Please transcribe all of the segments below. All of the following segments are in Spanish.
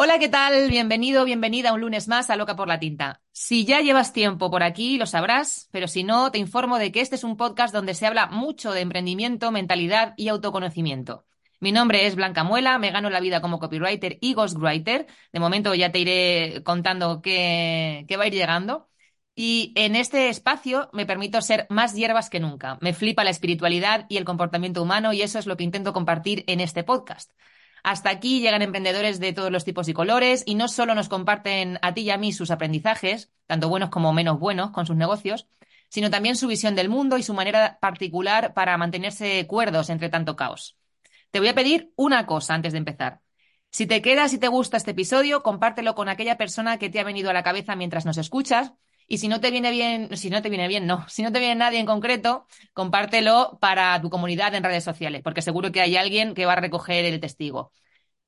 Hola, ¿qué tal? Bienvenido, bienvenida un lunes más a Loca por la Tinta. Si ya llevas tiempo por aquí, lo sabrás, pero si no, te informo de que este es un podcast donde se habla mucho de emprendimiento, mentalidad y autoconocimiento. Mi nombre es Blanca Muela, me gano la vida como copywriter y ghostwriter. De momento ya te iré contando qué, qué va a ir llegando. Y en este espacio me permito ser más hierbas que nunca. Me flipa la espiritualidad y el comportamiento humano y eso es lo que intento compartir en este podcast. Hasta aquí llegan emprendedores de todos los tipos y colores y no solo nos comparten a ti y a mí sus aprendizajes, tanto buenos como menos buenos, con sus negocios, sino también su visión del mundo y su manera particular para mantenerse cuerdos entre tanto caos. Te voy a pedir una cosa antes de empezar. Si te quedas y te gusta este episodio, compártelo con aquella persona que te ha venido a la cabeza mientras nos escuchas y si no te viene bien, si no te viene bien, no. Si no te viene nadie en concreto, compártelo para tu comunidad en redes sociales, porque seguro que hay alguien que va a recoger el testigo.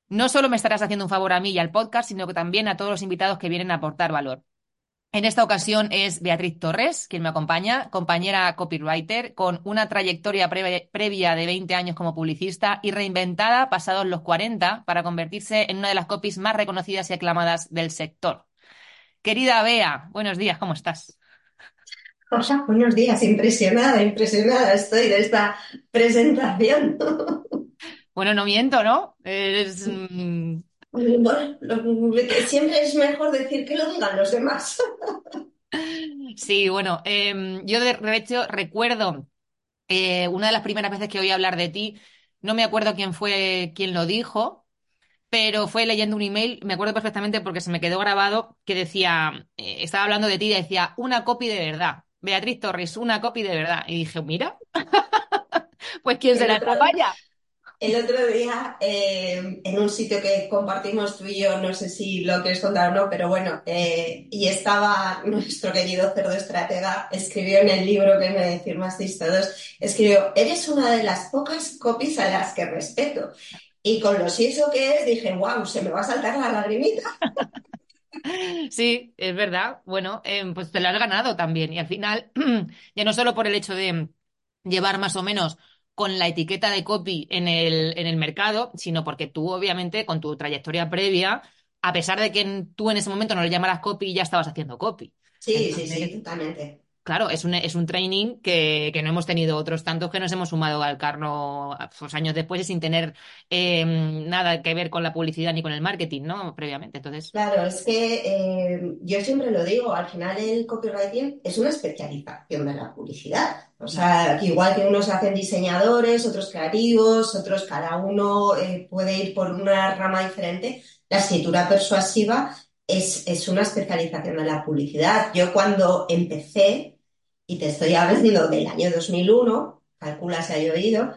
No solo me estarás haciendo un favor a mí y al podcast, sino que también a todos los invitados que vienen a aportar valor. En esta ocasión es Beatriz Torres, quien me acompaña, compañera copywriter, con una trayectoria previa de 20 años como publicista y reinventada pasados los 40 para convertirse en una de las copies más reconocidas y aclamadas del sector. Querida Bea, buenos días, ¿cómo estás? Hola, buenos días, impresionada, impresionada estoy de esta presentación. Bueno, no miento, ¿no? Mm, bueno, siempre es mejor decir que lo digan los demás. Sí, bueno, em, yo de hecho recuerdo eh, una de las primeras veces que oí hablar de ti, no me acuerdo quién fue quien lo dijo, pero fue leyendo un email, me acuerdo perfectamente porque se me quedó grabado, que decía, eh, estaba hablando de ti y decía, una copy de verdad. Beatriz Torres, una copy de verdad. Y dije, mira, pues ¿quién será esta falla? El otro día, eh, en un sitio que compartimos tú y yo, no sé si lo quieres contar o no, pero bueno, eh, y estaba nuestro querido cerdo estratega, escribió en el libro que me firmasteis todos, escribió, eres una de las pocas copies a las que respeto. Y con lo eso que es, dije, wow, se me va a saltar la lagrimita. Sí, es verdad. Bueno, em, pues te lo has ganado también. Y al final, ya no solo por el hecho de llevar más o menos con la etiqueta de copy en el, en el mercado, sino porque tú, obviamente, con tu trayectoria previa, a pesar de que tú en ese momento no le llamaras copy, ya estabas haciendo copy. Sí, sí, sí, totalmente claro, es un, es un training que, no hemos tenido otros tantos que nos hemos sumado al carro pues, años después sin tener em, nada que ver con la publicidad ni con el marketing, ¿no? Previamente. Entonces. Claro, es que em, yo siempre lo digo, al final el copywriting es una especialización de la publicidad. O sea, igual que unos hacen diseñadores, otros creativos, otros cada uno eh, puede ir por una rama diferente. La escritura persuasiva es, una especialización de la publicidad. Yo cuando empecé, y te estoy hablando del año 2001, calcula si hay oído,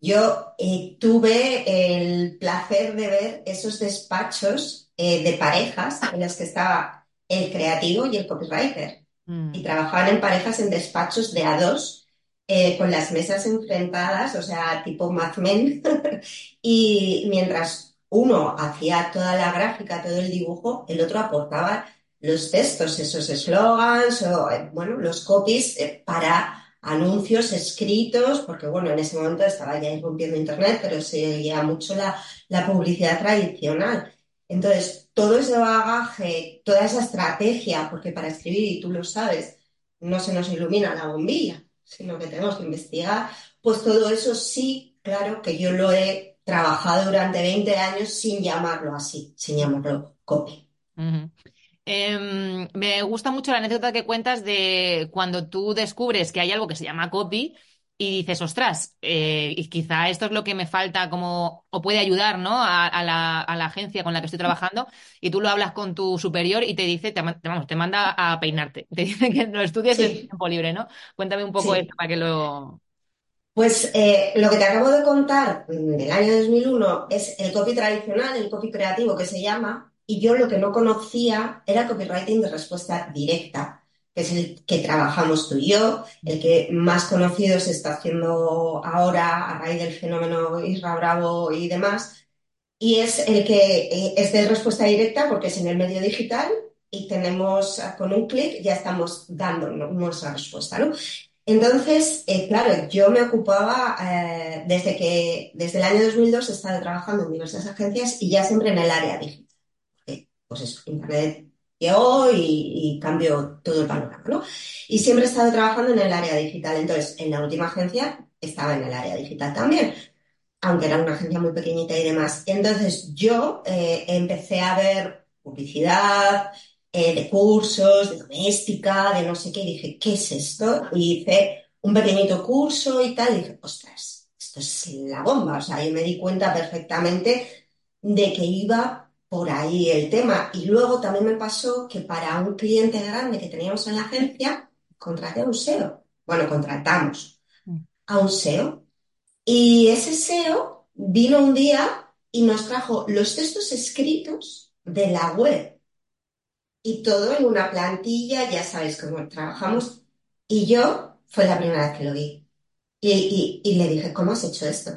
yo eh, tuve el placer de ver esos despachos eh, de parejas en los que estaba el creativo y el copywriter. Mm. Y trabajaban en parejas en despachos de a dos, eh, con las mesas enfrentadas, o sea, tipo Mad Men. y mientras uno hacía toda la gráfica, todo el dibujo, el otro aportaba los textos, esos eslogans o, eh, bueno, los copies eh, para anuncios escritos, porque bueno, en ese momento estaba ya irrumpiendo Internet, pero seguía mucho la, la publicidad tradicional. Entonces, todo ese bagaje, toda esa estrategia, porque para escribir, y tú lo sabes, no se nos ilumina la bombilla, sino que tenemos que investigar, pues todo eso sí, claro que yo lo he trabajado durante 20 años sin llamarlo así, sin llamarlo copy. Em, me gusta mucho la anécdota que cuentas de cuando tú descubres que hay algo que se llama copy y dices, ostras, eh, y quizá esto es lo que me falta como, o puede ayudar, ¿no? A, a la, a la agencia con la que estoy trabajando, y tú lo hablas con tu superior y te dice, te, te- vamos, te manda a peinarte, te dice que lo estudies en tiempo libre, ¿no? Cuéntame un poco esto sí. para que lo... Pues eh, lo que te acabo de contar del año 2001 es el copy tradicional, el copy creativo que se llama, y yo lo que no conocía era copywriting de respuesta directa, que es el que trabajamos tú y yo, el que más conocido se está haciendo ahora a raíz del fenómeno Isra Bravo y demás, y es el que eh, es de respuesta directa porque es en el medio digital y tenemos ah, con un clic ya estamos dando nuestra respuesta, ¿no? Entonces, eh, claro, yo me ocupaba eh, desde que, desde el año 2002 he estado trabajando en diversas agencias y ya siempre en el área digital. Pues eso, Internet llegó y, y cambió todo el panorama, ¿no? Y siempre he estado trabajando en el área digital. Entonces, en la última agencia estaba en el área digital también, aunque era una agencia muy pequeñita y demás. Entonces, yo eh, empecé a ver publicidad eh, de cursos, de doméstica, de no sé qué, y dije, ¿qué es esto? Y hice un pequeñito curso y tal, y dije, ostras, esto es la bomba. O sea, yo me di cuenta perfectamente de que iba por ahí el tema. Y luego también me pasó que para un cliente grande que teníamos en la agencia, contraté a un SEO. Bueno, contratamos a un SEO. Y ese SEO vino un día y nos trajo los textos escritos de la web y todo en una plantilla, ya sabes cómo trabajamos. Y yo fue la primera vez que lo vi. Y, y- y le dije, ¿cómo has hecho esto?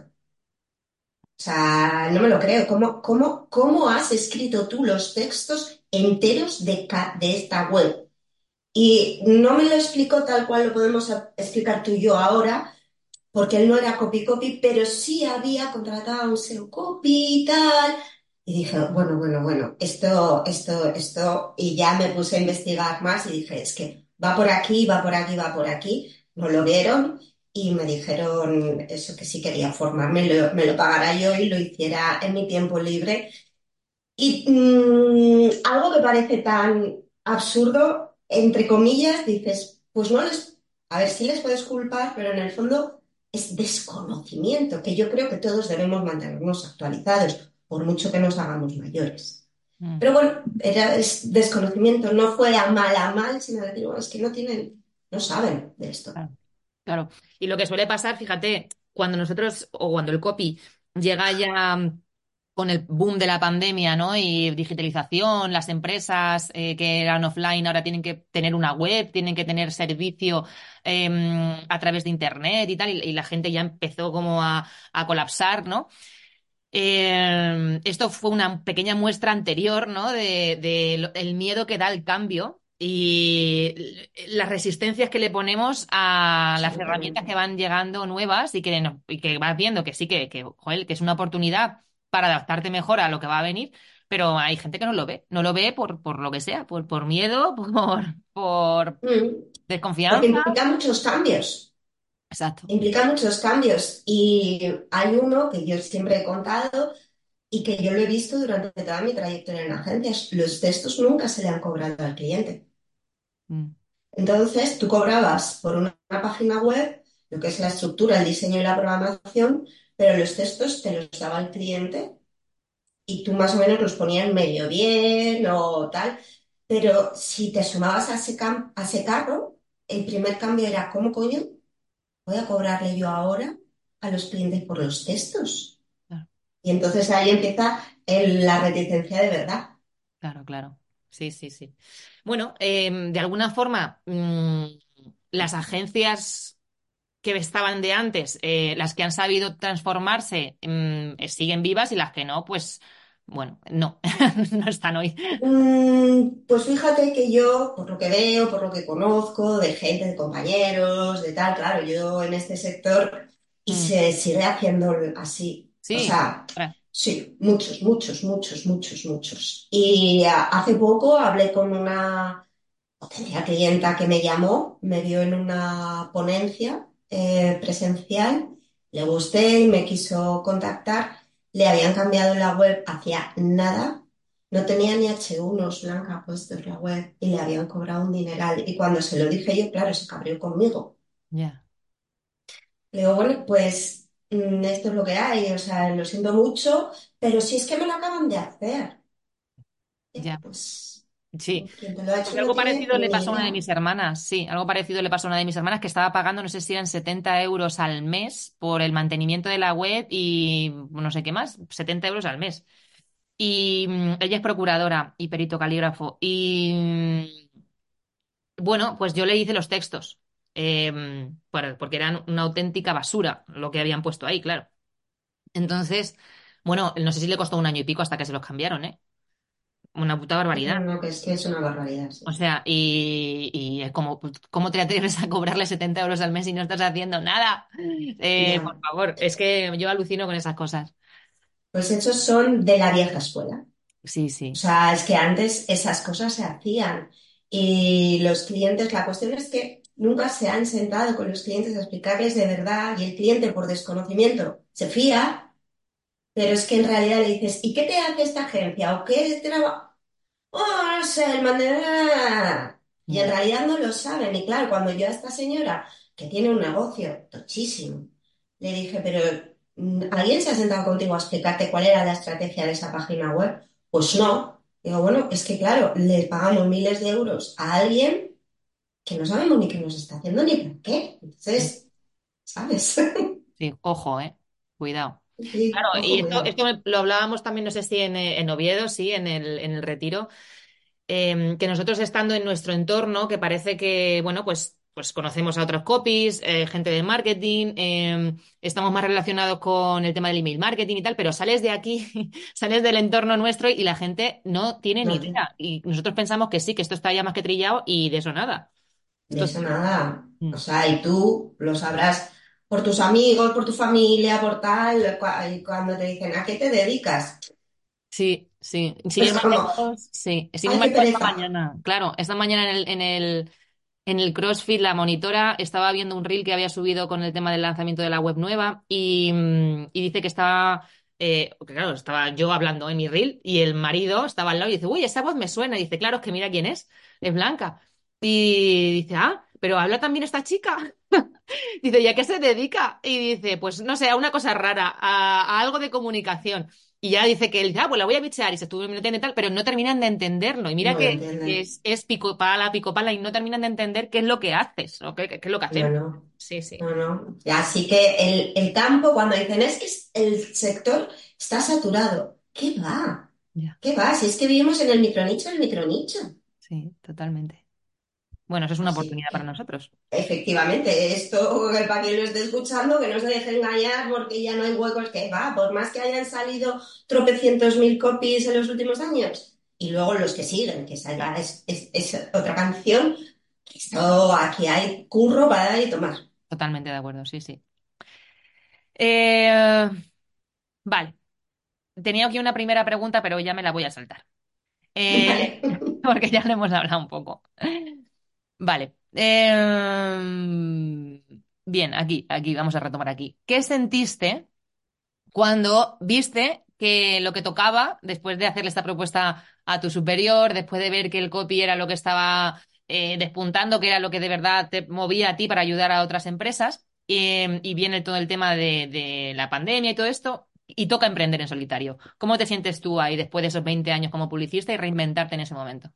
O sea, no me lo creo. ¿Cómo, cómo, cómo has escrito tú los textos enteros de, esta web? Y no me lo explicó tal cual lo podemos explicar tú y yo ahora, porque él no era copy copy, pero sí había contratado un SEO copy y tal. Y dije, bueno, bueno, bueno, esto, esto, esto, y ya me puse a investigar más y dije, es que va por aquí, va por aquí, va por aquí. No lo vieron y me dijeron eso que si quería formarme, lo- me lo pagara yo y lo hiciera en mi tiempo libre. Y mm, algo que parece tan absurdo, entre comillas, dices, pues no les, a ver si les puedes culpar, pero en el fondo es desconocimiento, que yo creo que todos debemos mantenernos actualizados, por mucho que nos hagamos mayores. Mm. Pero bueno, era es desconocimiento, no fue a mal a mal, sino decir, bueno, es que no tienen, no saben de esto. Claro. Y lo que suele pasar, fíjate, cuando nosotros o cuando el copy llega ya con el boom de la pandemia, ¿no? Y digitalización, las empresas eh, que eran offline ahora tienen que tener una web, tienen que tener servicio eh, a través de internet y tal, y, la gente ya empezó como a, a colapsar, ¿no? Eh, esto fue una pequeña muestra anterior, ¿no? De, de el miedo que da el cambio y las resistencias que le ponemos a las herramientas que van llegando nuevas y que, no- y que vas viendo que sí, que, que, joder, que es una oportunidad para adaptarte mejor a lo que va a venir, pero hay gente que no lo ve, no lo ve por, por lo que sea, por, por miedo, por, por Mm, Porque desconfianza. implica muchos cambios. Exacto. Implica muchos cambios y hay uno que yo siempre he contado y que yo lo he visto durante toda mi trayectoria en agencias. Los textos nunca se le han cobrado al cliente. Mm, Entonces, tú cobrabas por una, una página web lo que es la estructura, el diseño y la programación, pero los textos te los daba el cliente y tú más o menos los ponías medio bien o tal. Pero si te sumabas a ese, a ese carro, el primer cambio era, ¿cómo coño? voy a cobrarle yo ahora a los clientes por los textos. claro. Y entonces ahí empieza el- la reticencia de verdad. Claro, claro. Sí, sí, sí. Bueno, em, de alguna forma, mm, las agencias que estaban de antes, eh, las que han sabido transformarse, mm, eh, siguen vivas y las que no, pues, bueno, no, no están hoy. Mm, pues fíjate que yo, por lo que veo, por lo que conozco, de gente, de compañeros, de tal, claro, yo en este sector y Mm, se sigue haciendo así. O sí. sea, Ahora, sí, muchos, muchos, muchos, muchos, muchos. Y ah, hace poco hablé con una Tenía clienta que me llamó, me vio en una ponencia eh, presencial, le gusté y me quiso contactar. Le habían cambiado la web hacía nada No tenía ni H1s blanca puesto en la web y le habían cobrado un dineral. Y cuando se lo dije yo, claro, se cabreó conmigo. Ya, Le digo, bueno, pues mm, esto es lo que hay, o sea, lo siento mucho, pero si es que me lo acaban de hacer. Ya, ya. pues Sí. quien te lo ha Pues hecho no algo tiene parecido le ni pasó a una de idea. mis hermanas, sí, algo parecido le pasó a una de mis hermanas que estaba pagando, no sé si eran 70 euros al mes por el mantenimiento de la web y no sé qué más, 70 euros al mes. Y mm, ella es procuradora y perito calígrafo. Y mm, bueno, pues yo le hice los textos, eh, por- porque eran una auténtica basura lo que habían puesto ahí, claro. Entonces, bueno, no sé si le costó un año y pico hasta que se los cambiaron, ¿eh? Una puta barbaridad. no, que es que es una barbaridad, O sí. sea, y, y es como, ¿cómo te atreves a cobrarle 70 euros al mes y no estás haciendo nada? Eh, por favor, es que yo alucino con esas cosas. Pues esos son de la vieja escuela. Sí, O sí, sea, es que antes esas cosas se hacían y los clientes, la cuestión es que nunca se han sentado con los clientes a explicarles de verdad y el cliente por desconocimiento se fía, pero es que en realidad le dices, ¿y qué te hace esta agencia? ¿O qué trabajo? Oh, no sé, el mantener. Y en realidad no lo saben. Y claro, cuando yo a esta señora, que tiene un negocio tochísimo, le dije, pero mm, ¿alguien se ha sentado contigo a explicarte cuál era la estrategia de esa página web? Pues no. Digo, bueno, es que claro, le pagamos miles de euros a alguien que no sabemos ni qué nos está haciendo ni por qué. Entonces, ¿sabes? sí, ojo, eh, cuidado. Claro, ojo, y esto, cuidado. esto me- lo hablábamos también, no sé si en, eh, en Oviedo, sí, en el, en el Retiro, eh, que nosotros estando en nuestro entorno, que parece que, bueno, pues, pues conocemos a otros copies, eh, gente de marketing, eh, estamos más relacionados con el tema del email marketing y tal, pero sales de aquí, sales del entorno nuestro y la gente no tiene ni No idea. Y nosotros pensamos que sí, que esto está ya más que trillado y de eso nada. De Esto es- eso nada. Mm. O sea, y tú lo sabrás por tus amigos, por tu familia, por tal, y cuando te dicen, ¿a qué te dedicas? Sí, sí. Sin como, sí. Sin ir ¡ay, más qué lejos esta mañana. Claro, esta mañana en el, en el, en el CrossFit, la monitora estaba viendo un reel que había subido con el tema del lanzamiento de la web nueva y, mm, y dice que estaba, eh, claro, estaba yo hablando en mi reel y el marido estaba al lado y dice, uy, esa voz me suena. Y dice, claro, es que mira quién es, es Blanca. Y dice, ah, pero habla también esta chica. Dice, ¿y a qué se dedica? Y dice, pues no sé, a una cosa rara, a, a algo de comunicación. Y ya dice que él dice, ah, pues la voy a bichear y se estuvo y tal, pero no terminan de entenderlo. Y mira No que es, es pico pala, pico pala, y no terminan de entender qué es lo que haces o qué, qué es lo que No, hacemos. no, Sí, sí. no, no. Así que el, el campo, cuando dicen, es que el sector está saturado, ¿qué va? Ya, ¿Qué va? Si es que vivimos en el micronicho del micronicho. sí, totalmente. Bueno, eso es una oportunidad para nosotros. Efectivamente, esto que para quien lo esté escuchando, que no se deje engañar porque ya no hay huecos que va, por más que hayan salido tropecientos mil copies en los últimos años, y luego los que siguen, que salga es, es- es otra canción, esto aquí hay curro para dar y tomar. Totalmente de acuerdo, sí, sí. Eh, vale, tenía aquí una primera pregunta, pero ya me la voy a saltar. Eh, Vale. porque ya lo hemos hablado un poco. Vale. Em, bien, aquí, aquí, vamos a retomar aquí. ¿Qué sentiste cuando viste que lo que tocaba, después de hacerle esta propuesta a tu superior, después de ver que el copy era lo que estaba eh, despuntando, que era lo que de verdad te movía a ti para ayudar a otras empresas, em, y viene todo el tema de, de la pandemia y todo esto, y toca emprender en solitario? ¿Cómo te sientes tú ahí después de esos 20 años como publicista y reinventarte en ese momento?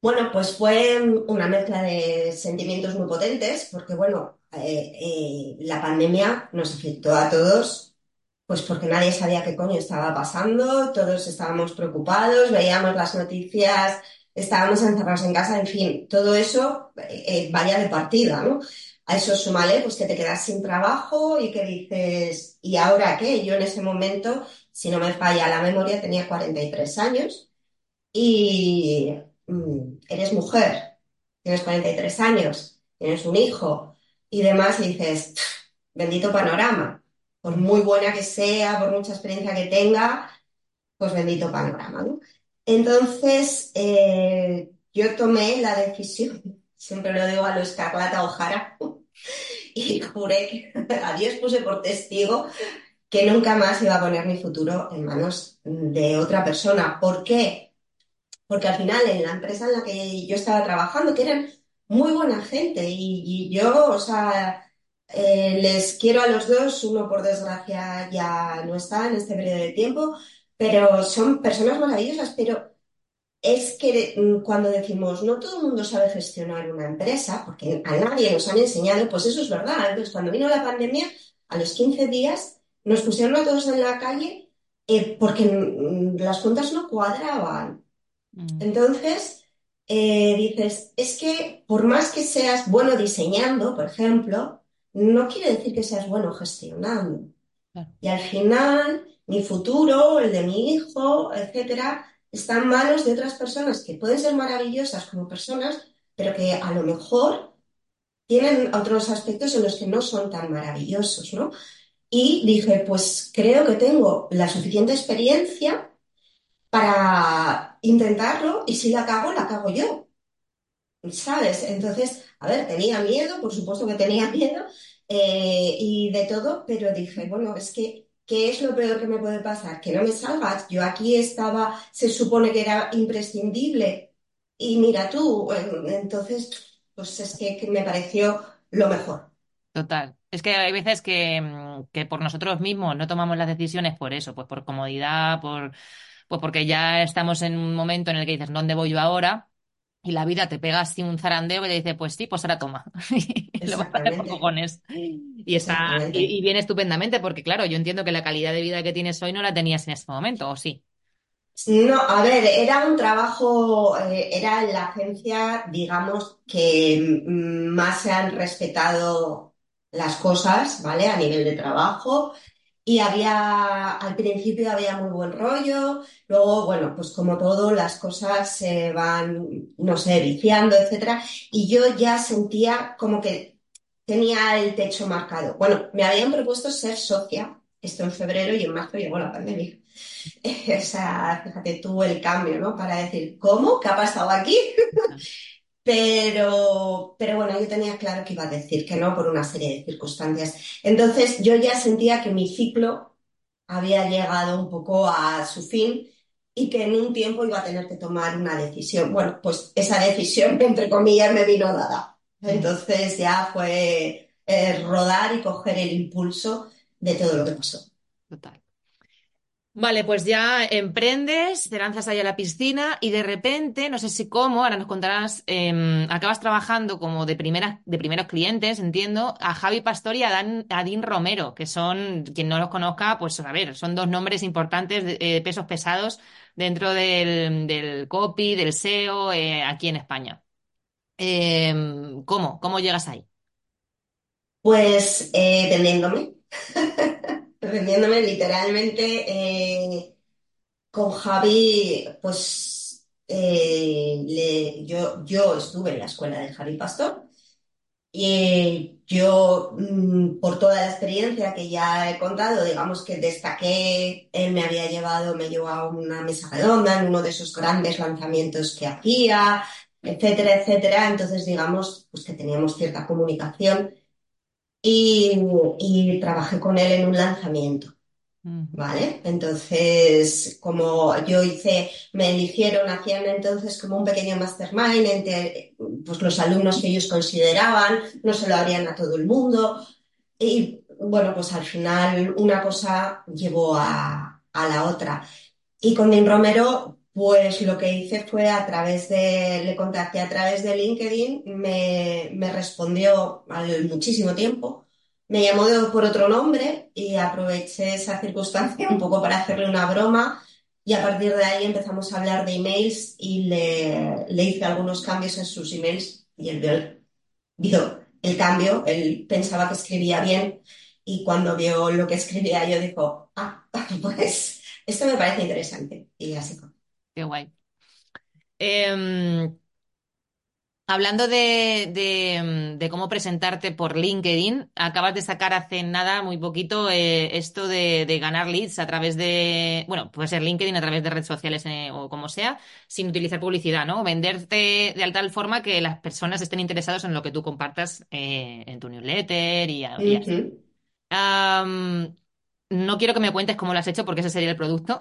Bueno, pues fue una mezcla de sentimientos muy potentes, porque bueno, eh, eh, la pandemia nos afectó a todos Pues porque nadie sabía qué coño estaba pasando, todos estábamos preocupados, veíamos las noticias, estábamos encerrados en casa, en fin, todo eso eh, eh, vaya de partida, ¿no? A eso súmale, pues que te quedas sin trabajo y que dices, ¿y ahora qué? Yo en ese momento, si no me falla la memoria, tenía 43 años y eres mujer, tienes 43 años, tienes un hijo y demás, y dices, bendito panorama. Por muy buena que sea, por mucha experiencia que tenga, pues bendito panorama, ¿no? Entonces, eh, yo tomé la decisión, siempre lo digo a lo Escarlata O'Hara, y juré que a Dios puse por testigo que nunca más iba a poner mi futuro en manos de otra persona. ¿Por qué? Porque al final en la empresa en la que yo estaba trabajando, que eran muy buena gente y, yo, o sea, eh, les quiero a los dos, uno por desgracia ya no está en este periodo de tiempo, pero son personas maravillosas, pero es que mm, cuando decimos no todo el mundo sabe gestionar una empresa, porque a nadie nos han enseñado, pues eso es verdad. Entonces, cuando vino la pandemia, a los 15 días nos pusieron a todos en la calle eh, porque mm, las cuentas no cuadraban. Mm, Entonces, eh, dices, es que por más que seas bueno diseñando, por ejemplo, no quiere decir que seas bueno gestionando. claro, Y al final, mi futuro, el de mi hijo, etcétera, está en manos de otras personas que pueden ser maravillosas como personas, pero que a lo mejor tienen otros aspectos en los que no son tan maravillosos, ¿no? Y dije, pues creo que tengo la suficiente experiencia para intentarlo y si la cago, la cago yo. ¿Sabes? Entonces, a ver, tenía miedo, por supuesto que tenía miedo, eh, y de todo, pero dije, bueno, es que, ¿qué es lo peor que me puede pasar? Que no me salgas. Yo aquí estaba, se supone que era imprescindible, y mira tú, entonces, pues es que, que me pareció lo mejor. total. Es que hay veces que, mm, que por nosotros mismos no tomamos las decisiones por eso, pues por comodidad, por, pues porque ya estamos en un momento en el que dices, ¿dónde voy yo ahora? Y la vida te pega así un zarandeo y te dice, pues sí, pues ahora toma. Y lo vas a hacer por cojones. Y está, y, y viene estupendamente, porque claro, yo entiendo que la calidad de vida que tienes hoy no la tenías en ese momento, ¿o sí? No, a ver, era un trabajo, eh, era la agencia, digamos, que mm, más se han respetado las cosas, ¿vale? A nivel de trabajo. Y había, al principio había muy buen rollo, luego, bueno, pues como todo, las cosas se van, no sé, viciando, etcétera. Y yo ya sentía como que tenía el techo marcado. Bueno, me habían propuesto ser socia, esto en febrero y en marzo llegó la pandemia. O sea, fíjate tú el cambio, ¿no? Para decir, ¿cómo? ¿Qué ha pasado aquí? Pero, pero bueno, yo tenía claro que iba a decir que no por una serie de circunstancias. Entonces yo ya sentía que mi ciclo había llegado un poco a su fin y que en un tiempo iba a tener que tomar una decisión. Bueno, pues esa decisión, entre comillas, me vino dada. Entonces ya fue eh, rodar y coger el impulso de todo lo que pasó. Total. Vale, pues ya emprendes, te lanzas ahí a la piscina y de repente, no sé si cómo, ahora nos contarás, em, acabas trabajando como de primeras, de primeros clientes, entiendo, a Javi Pastor y a, Dan- Romero, que son, quien no los conozca, pues a ver, son dos nombres importantes, de, eh, pesos pesados dentro del, del copy, del SEO, eh, aquí en España. Em, ¿cómo? ¿Cómo llegas ahí? Pues eh, vendiéndome, vendiéndome literalmente. eh, Con Javi, pues eh, yo, estuve en la escuela de Javi Pastor y yo, mm, por toda la experiencia que ya he contado, digamos que destaqué, él me había llevado, me llevó a una mesa redonda en uno de esos grandes lanzamientos que hacía, etcétera, etcétera. Entonces, digamos, pues que teníamos cierta comunicación y, y trabajé con él en un lanzamiento. ¿Vale? Entonces, como yo hice, me eligieron, hacían entonces como un pequeño mastermind entre pues, los alumnos que ellos consideraban, no se lo abrían a todo el mundo. Y bueno, pues al final una cosa llevó a, a la otra. Y con Dean Romero, pues lo que hice fue a través de, le contacté a través de LinkedIn, me, me respondió al muchísimo tiempo, me llamó de- por otro nombre y aproveché esa circunstancia un poco para hacerle una broma y a partir de ahí empezamos a hablar de emails y le, le hice algunos cambios en sus emails y él vio el, vio el cambio, él pensaba que escribía bien y cuando vio lo que escribía yo dijo, ah, pues esto me parece interesante. Y así fue. Qué guay. Em, Hablando de, de, de cómo presentarte por LinkedIn, acabas de sacar hace nada, muy poquito, eh, esto de, de ganar leads a través de, bueno, puede ser LinkedIn a través de redes sociales eh, o como sea, sin utilizar publicidad, ¿no? Venderte de tal forma que las personas estén interesadas en lo que tú compartas eh, en tu newsletter y, y así. Ujú. No quiero que me cuentes cómo lo has hecho porque ese sería el producto,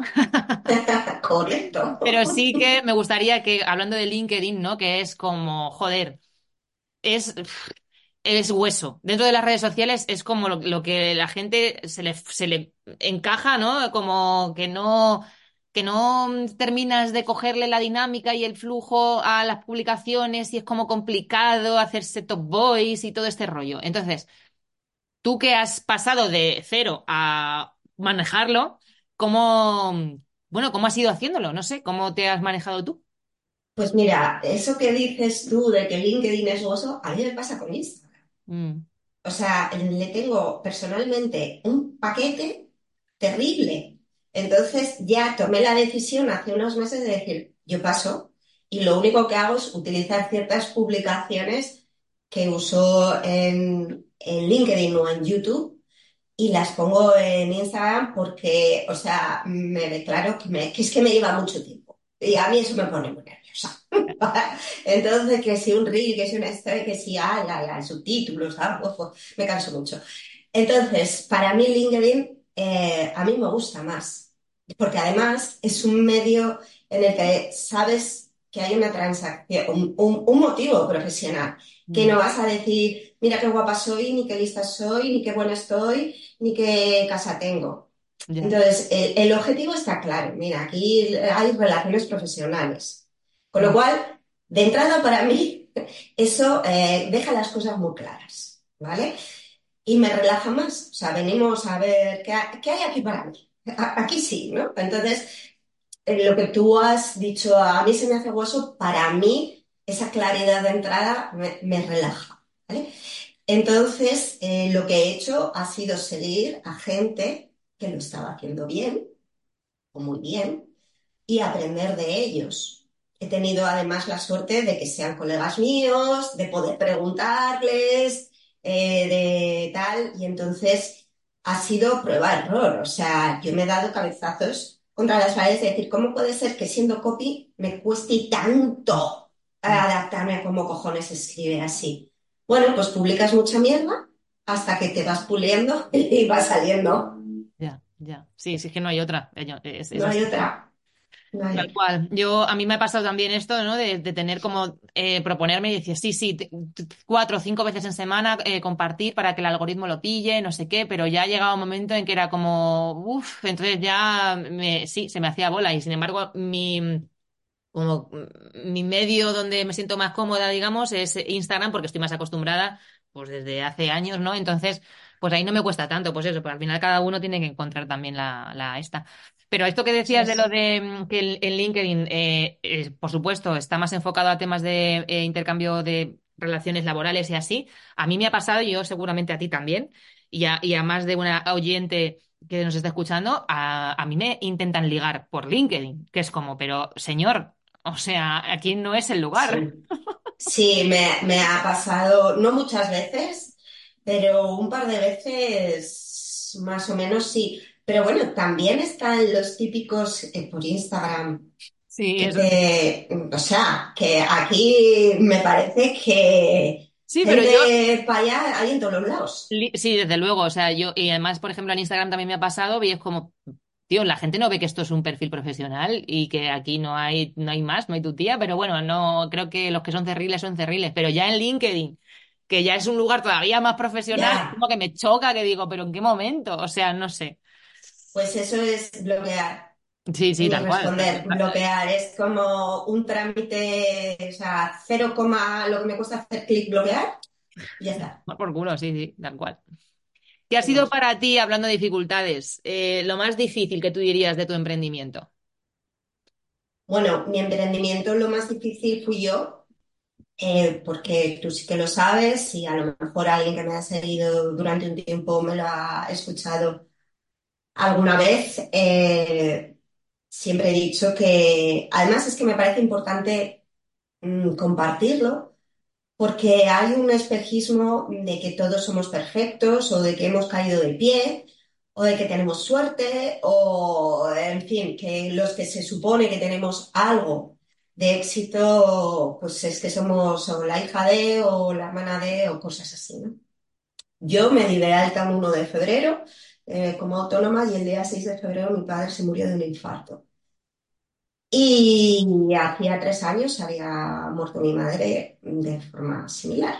Correcto. pero sí que me gustaría que, hablando de LinkedIn, ¿no? Que es como, joder, es, es hueso. Dentro de las redes sociales es como lo, lo que la gente se le, se le encaja, ¿no? Como que no, que no terminas de cogerle la dinámica y el flujo a las publicaciones y es como complicado hacerse top boys y todo este rollo. Entonces, tú que has pasado de cero a manejarlo, ¿cómo, bueno, cómo has ido haciéndolo? No sé, ¿cómo te has manejado tú? Pues mira, eso que dices tú de que LinkedIn es gozo, a mí me pasa con Instagram. Mm, O sea, le tengo personalmente un paquete terrible. Entonces ya tomé la decisión hace unos meses de decir, yo paso y lo único que hago es utilizar ciertas publicaciones que uso en, en LinkedIn o en YouTube y las pongo en Instagram porque, o sea, me declaro que, me- que es que me lleva mucho tiempo. Y a mí eso me pone muy nerviosa. Entonces, que si un reel, que si una historia, que si ah, la, subtítulos, ah, ojo, me canso mucho. Entonces, para mí LinkedIn eh, a mí me gusta más, porque además es un medio en el que sabes que hay una transacción, un, un- un motivo profesional, que mm, no vas a decir, mira qué guapa soy, ni qué lista soy, ni qué buena estoy, ni qué casa tengo. Entonces, el, el objetivo está claro. Mira, aquí hay relaciones profesionales. Con lo mm, cual, de entrada para mí, eso eh, deja las cosas muy claras, ¿vale? Y me relaja más. O sea, venimos a ver qué, qué hay aquí para mí. Aquí sí, ¿no? Entonces, lo que tú has dicho, a mí se me hace hueso, para mí esa claridad de entrada me, relaja. Entonces, eh, lo que he hecho ha sido seguir a gente que lo estaba haciendo bien o muy bien y aprender de ellos. He tenido además la suerte de que sean colegas míos, de poder preguntarles, eh, de tal, y entonces ha sido prueba-error. O sea, yo me he dado cabezazos contra las paredes de decir, ¿cómo puede ser que siendo copy me cueste tanto mm, adaptarme a cómo cojones escribe así? Bueno, pues publicas mucha mierda hasta que te vas puliendo y va saliendo. ya, ya. Sí, sí, es que no hay otra. yo- Es, es No hay otra. Tal cual. Yo, a mí me ha pasado también esto, ¿no? De, de tener como eh, proponerme y decir, sí, sí, cuatro o cinco veces en semana eh, compartir para que el algoritmo lo pille, no sé qué, pero ya ha llegado un momento en que era como, uff, entonces ya me, sí, se me hacía bola y sin embargo mi, como mi medio donde me siento más cómoda, digamos, es Instagram porque estoy más acostumbrada, pues desde hace años, ¿no? Entonces, pues ahí no me cuesta tanto, pues eso, pues al final cada uno tiene que encontrar también la, la esta. Pero esto que decías de lo de mm, que el, el LinkedIn, eh, eh, por supuesto, está más enfocado a temas de eh, intercambio de relaciones laborales y así, a mí me ha pasado, y yo seguramente a ti también, y a, y a más de una oyente que nos está escuchando, a, a mí me intentan ligar por LinkedIn, que es como, pero señor, o sea, aquí no es el lugar. Sí. Sí, me, me ha pasado, no muchas veces, pero un par de veces más o menos sí. Pero bueno, también están los típicos eh, por Instagram Sí, eso. te, o sea, que aquí me parece que Sí, pero yo, para allá hay en todos los lados. sí, desde luego, o sea, yo, y además, por ejemplo, en Instagram también me ha pasado, y es como, tío, la gente no ve que esto es un perfil profesional y que aquí no hay, no hay más, no hay tu tía, pero bueno, no, creo que los que son cerriles son cerriles, pero ya en LinkedIn, que ya es un lugar todavía más profesional, Ya, como que me choca, que digo, pero ¿en qué momento? O sea, no sé. pues eso es bloquear. Sí, sí, tal cual. bloquear. Es como un trámite, o sea, cero coma lo que me cuesta hacer clic, bloquear, y ya está. Por culo, sí, sí, tal cual. ¿Qué ha sido para ti, hablando de dificultades, eh, lo más difícil que tú dirías de tu emprendimiento? Bueno, mi emprendimiento lo más difícil fui yo, eh, porque tú sí que lo sabes y a lo mejor alguien que me ha seguido durante un tiempo me lo ha escuchado alguna vez. Eh, siempre he dicho que, además es que me parece importante mm, compartirlo porque hay un espejismo de que todos somos perfectos o de que hemos caído de pie o de que tenemos suerte o, en fin, que los que se supone que tenemos algo de éxito, pues es que somos o la hija de o la hermana de o cosas así, ¿no? Yo me di de alta un 1 de febrero eh, como autónoma y el día 6 de febrero mi padre se murió de un infarto. Y hacía tres años había muerto mi madre de forma similar.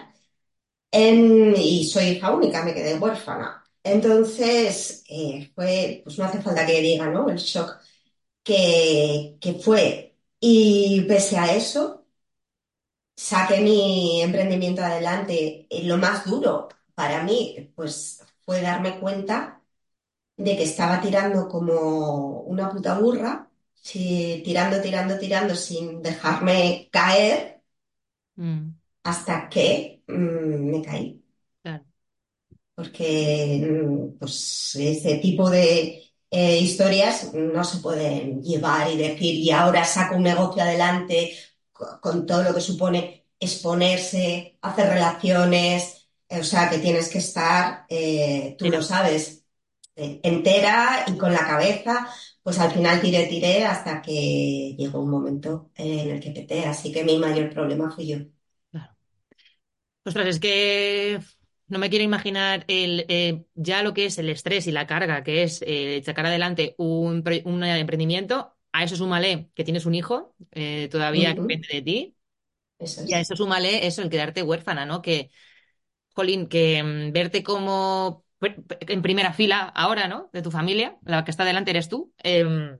Y soy hija única, me quedé huérfana. Entonces, eh, fue, pues no hace falta que diga, ¿no? El shock que, que fue. Y pese a eso, saqué mi emprendimiento adelante. Eh, Lo más duro para mí, pues, fue darme cuenta de que estaba tirando como una puta burra, sí, tirando, tirando, tirando sin dejarme caer Mm, hasta que mm, me caí. claro, porque mm, pues, ese tipo de eh, historias no se pueden llevar y decir, y ahora saco un negocio adelante co- con todo lo que supone exponerse, hacer relaciones, eh, o sea, que tienes que estar, eh, tú lo sabes, entera y con la cabeza. Pues al final tiré, tiré hasta que llegó un momento en el que peté, así que mi mayor problema fui yo. Ostras, es que no me quiero imaginar el, eh, ya lo que es el estrés y la carga que es eh, sacar adelante un, un emprendimiento. A eso súmale que tienes un hijo eh, todavía que Ujú, depende de ti. Eso Y a es. eso súmale eso, el quedarte huérfana, ¿no? Que, jolín, que mm, verte como pr- en primera fila ahora, ¿no? De tu familia, la que está delante eres tú, em,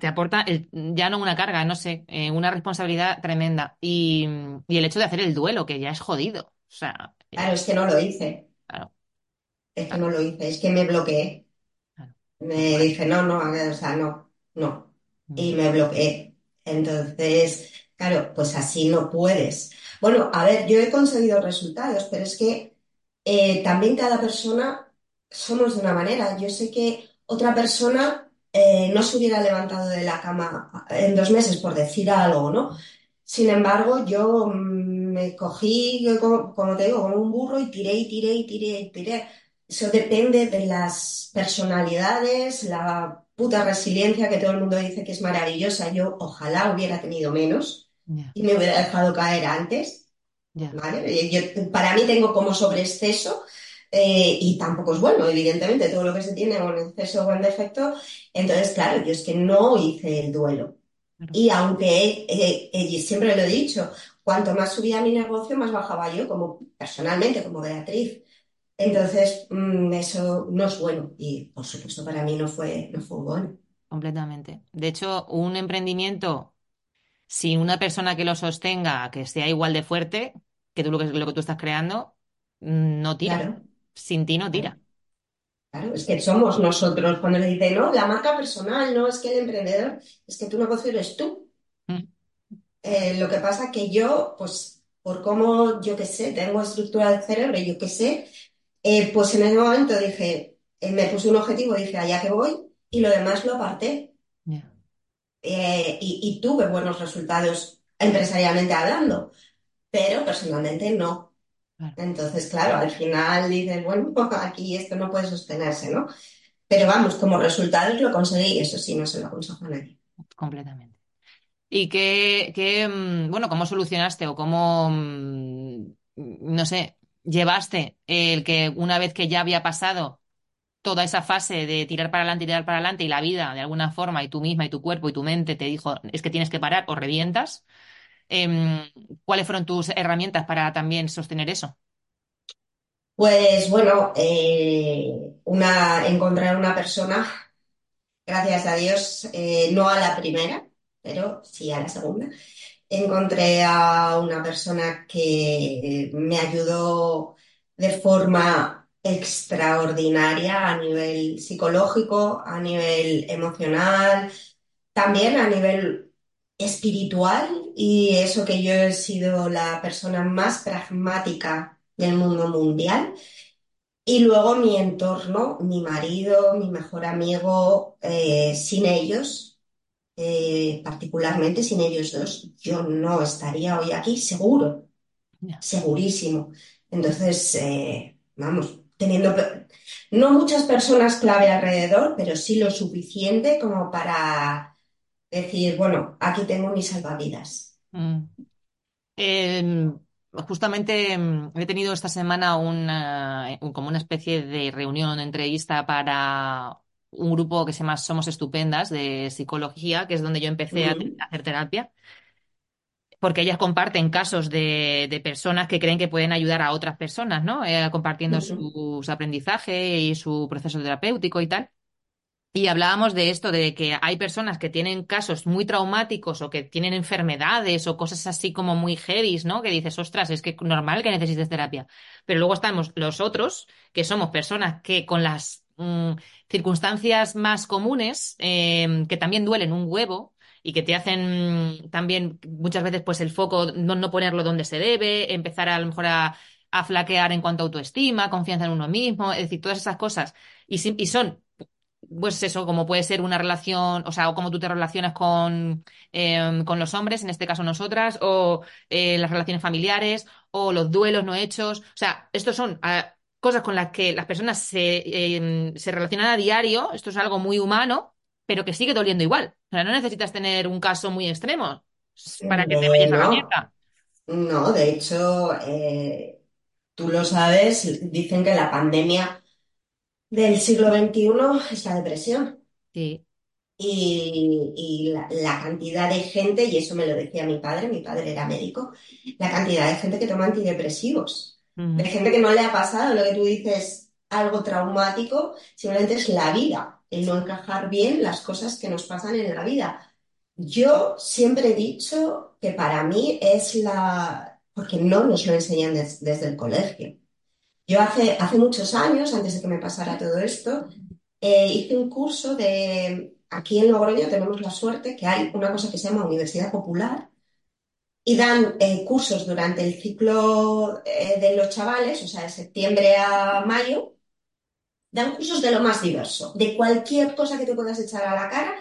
te aporta el- ya no una carga, no sé, eh, una responsabilidad tremenda. Y, y el hecho de hacer el duelo, que ya es jodido. O sea, Claro, es que no lo hice. claro, Es que claro, no lo hice, es que me bloqueé. claro. Me dije, no, no, a ver, o sea, no, no. Y Mm, me bloqueé. Entonces, claro, pues así no puedes. Bueno, a ver, yo he conseguido resultados, pero es que eh, también cada persona somos de una manera. Yo sé que otra persona eh, no se hubiera levantado de la cama en dos meses por decir algo, ¿no? Sin embargo, yo mm, me cogí, como, como te digo, como un burro y tiré y tiré y tiré y tiré. Eso depende de las personalidades, la puta resiliencia que todo el mundo dice que es maravillosa. Yo ojalá hubiera tenido menos Ya, y me hubiera dejado caer antes, ya, ¿vale? Yo, para mí tengo como sobreexceso eh, y tampoco es bueno, evidentemente, todo lo que se tiene con exceso o en defecto. Entonces, claro, yo es que no hice el duelo. claro, Y aunque eh, eh, siempre lo he dicho, cuanto más subía mi negocio, más bajaba yo, como personalmente, como Beatriz. Entonces, mm, eso no es bueno. Y por supuesto, para mí no fue, no fue bueno. completamente. De hecho, un emprendimiento sin una persona que lo sostenga, que sea igual de fuerte que tú lo que, lo que tú estás creando, mm, no tira. Claro, Sin ti no tira. claro. Es que somos nosotros. Cuando le dicen, no, la marca personal, no es que el emprendedor, es que tu negocio eres tú. Mm, Eh, lo que pasa que yo, pues, por cómo, yo qué sé, tengo estructura del cerebro, y yo qué sé, eh, pues en ese momento dije, eh, me puse un objetivo, dije, allá que voy, y lo demás lo aparté. y, y tuve buenos resultados empresarialmente hablando, pero personalmente no. claro, Entonces, claro, al final dices, bueno, aquí esto no puede sostenerse, ¿no? Pero vamos, como resultados lo conseguí, eso sí, no se lo aconsejo a nadie. completamente. ¿Y qué, mm, bueno, cómo solucionaste o cómo, mm, no sé, llevaste el que una vez que ya había pasado toda esa fase de tirar para adelante y tirar para adelante y la vida de alguna forma y tú misma y tu cuerpo y tu mente te dijo es que tienes que parar o revientas? em, ¿cuáles fueron tus herramientas para también sostener eso? Pues bueno, eh, una, encontrar una persona, gracias a Dios, eh, no a la primera, pero sí a la segunda. Encontré a una persona que me ayudó de forma extraordinaria a nivel psicológico, a nivel emocional, también a nivel espiritual y eso que yo he sido la persona más pragmática del mundo mundial. Y luego mi entorno, mi marido, mi mejor amigo, eh, sin ellos eh, particularmente sin ellos dos, yo no estaría hoy aquí, seguro, segurísimo. Entonces, eh, vamos, teniendo no muchas personas clave alrededor, pero sí lo suficiente como para decir, bueno, aquí tengo mis salvavidas. Mm. Em, justamente mm, he tenido esta semana una, un- como una especie de reunión, entrevista para un grupo que se llama Somos Estupendas de psicología, que es donde yo empecé a hacer terapia, porque ellas comparten casos de, de personas que creen que pueden ayudar a otras personas, ¿no? Eh, compartiendo ujú, sus aprendizaje y su proceso terapéutico y tal. Y hablábamos de esto, de que hay personas que tienen casos muy traumáticos o que tienen enfermedades o cosas así como muy heavies, ¿no? Que dices, ostras, es que normal que necesites terapia. Pero luego estamos los otros, que somos personas que con las mm, circunstancias más comunes, eh, que también duelen un huevo y que te hacen mm, también muchas veces pues el foco no, ponerlo donde se debe, empezar a, lo mejor a, flaquear en cuanto a autoestima, confianza en uno mismo, es decir, todas esas cosas. Y, son pues eso, como puede ser una relación, o sea, o cómo tú te relacionas con, eh, con los hombres, en este caso nosotras, o eh, las relaciones familiares, o los duelos no hechos. O sea, estos son ah, cosas con las que las personas se, eh, se relacionan a diario, esto es algo muy humano, pero que sigue doliendo igual. O sea, no necesitas tener un caso muy extremo para que te vayas a la mierda. no, de hecho, eh, tú lo sabes, dicen que la pandemia del siglo XXI es la depresión. Sí. Y, y la, la cantidad de gente, y eso me lo decía mi padre, mi padre era médico, la cantidad de gente que toma antidepresivos, de gente que no le ha pasado lo que tú dices, algo traumático, simplemente es la vida, el no encajar bien las cosas que nos pasan en la vida. Yo siempre he dicho que para mí es la, porque no nos lo enseñan des- desde el colegio. Yo hace, hace muchos años, antes de que me pasara todo esto, eh, hice un curso de, aquí en Logroño tenemos la suerte que hay una cosa que se llama Universidad Popular y dan eh, cursos durante el ciclo eh, de los chavales, o sea, de septiembre a mayo, dan cursos de lo más diverso, de cualquier cosa que te puedas echar a la cara,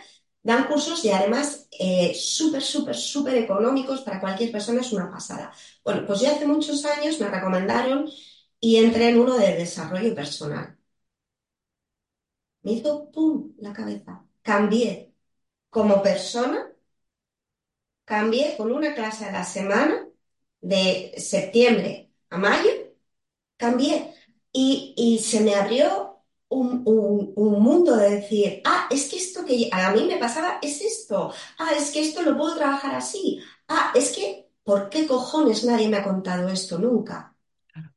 dan cursos y además eh, súper, súper, súper económicos para cualquier persona, es una pasada. Bueno, pues ya hace muchos años me recomendaron y entré en uno de desarrollo personal. Me hizo pum la cabeza. Cambié como persona, cambié con una clase a la semana, de septiembre a mayo, cambié. Y, y se me abrió un, un- un mundo de decir, ah, es que esto que a mí me pasaba es esto. Ah, es que esto lo puedo trabajar así. Ah, es que, ¿por qué cojones nadie me ha contado esto nunca? Claro,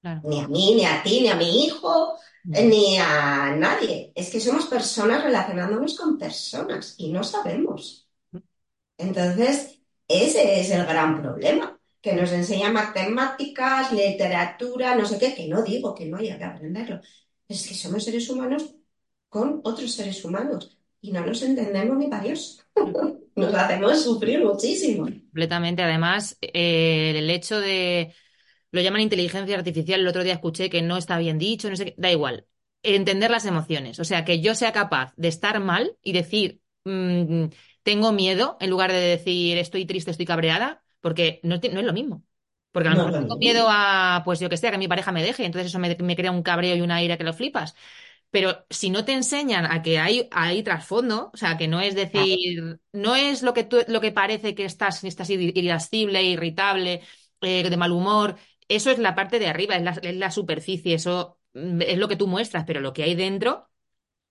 claro. Ni a mí, ni a ti, ni a mi hijo, ni a nadie. Es que somos personas relacionándonos con personas y no sabemos. Entonces, ese es el gran problema, que nos enseña matemáticas, literatura, no sé qué, que no digo que no haya que aprenderlo. Es que somos seres humanos con otros seres humanos y no nos entendemos ni para Dios. Nos hacemos sufrir muchísimo. Completamente. Además, eh, el hecho de lo llaman inteligencia artificial. El otro día escuché que no está bien dicho, no sé qué, da igual. Entender las emociones. O sea, que yo sea capaz de estar mal y decir, mm, tengo miedo, en lugar de decir, estoy triste, estoy cabreada, porque no, es lo mismo. Porque a lo No mejor tengo miedo a, pues yo que sé, a que mi pareja me deje, entonces eso me, me crea un cabreo y una ira que lo flipas. Pero si no te enseñan a que hay, hay trasfondo, o sea, que no es Claro, decir, no es lo que tú, lo que parece que estás, estás irascible, irritable, eh, de mal humor, eso es la parte de arriba, es la, es la superficie, eso mm, es lo que tú muestras, pero lo que hay dentro,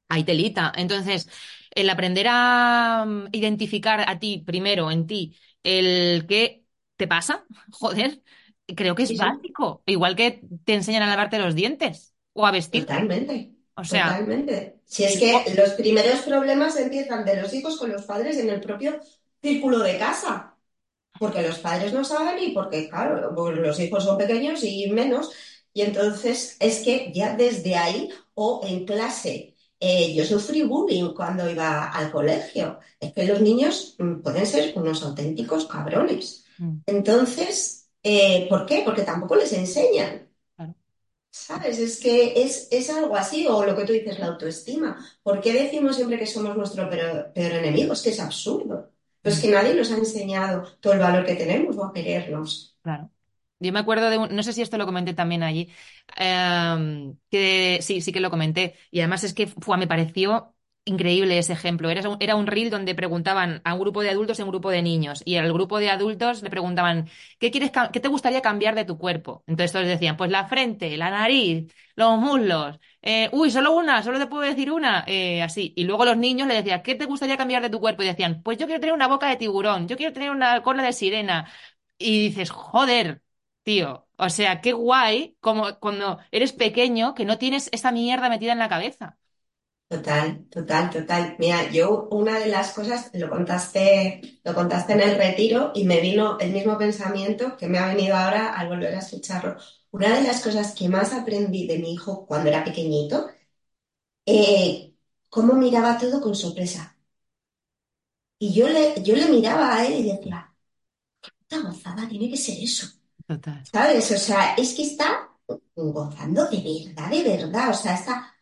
hay telita. Entonces, el aprender a mm, identificar a ti, primero en ti, el qué te pasa, joder, creo que es sí, sí, básico. Igual que te enseñan a lavarte los dientes o a vestirte. totalmente, O sea, totalmente. Si es que los primeros problemas empiezan de los hijos con los padres en el propio círculo de casa. Porque los padres no saben y porque, claro, los hijos son pequeños y menos. Y entonces es que ya desde ahí o en clase, eh, yo sufrí bullying cuando iba al colegio. Es que los niños mm, pueden ser unos auténticos cabrones. Mm, Entonces, eh, ¿por qué? Porque tampoco les enseñan. claro. ¿Sabes? Es que es, es algo así, o lo que tú dices, la autoestima. ¿Por qué decimos siempre que somos nuestro peor, peor enemigo? Es que es absurdo. Pues Mm. que nadie nos ha enseñado todo el valor que tenemos o a querernos. Claro. Yo me acuerdo de un, no sé si esto lo comenté también allí, em, que sí, sí que lo comenté. Y además es que fue, me pareció increíble ese ejemplo. Era un, era un reel donde preguntaban a un grupo de adultos y a un grupo de niños. Y al grupo de adultos le preguntaban, ¿qué quieres, qué te gustaría cambiar de tu cuerpo? Entonces todos decían, pues la frente, la nariz, los muslos. Eh, uy, solo una, solo te puedo decir una. Eh, así. Y luego los niños le decían, ¿qué te gustaría cambiar de tu cuerpo? Y decían, pues yo quiero tener una boca de tiburón, yo quiero tener una cola de sirena. Y dices, joder, tío. O sea, qué guay como cuando eres pequeño que no tienes esta mierda metida en la cabeza. Total, total, total. Mira, yo una de las cosas, lo contaste, lo contaste en el retiro y me vino el mismo pensamiento que me ha venido ahora al volver a escucharlo. Una de las cosas que más aprendí de mi hijo cuando era pequeñito, eh, cómo miraba todo con sorpresa. Y yo le, yo le miraba a él y decía, qué puta gozada tiene que ser eso. Total. ¿Sabes? O sea, es que está gozando de verdad, de verdad. O sea, está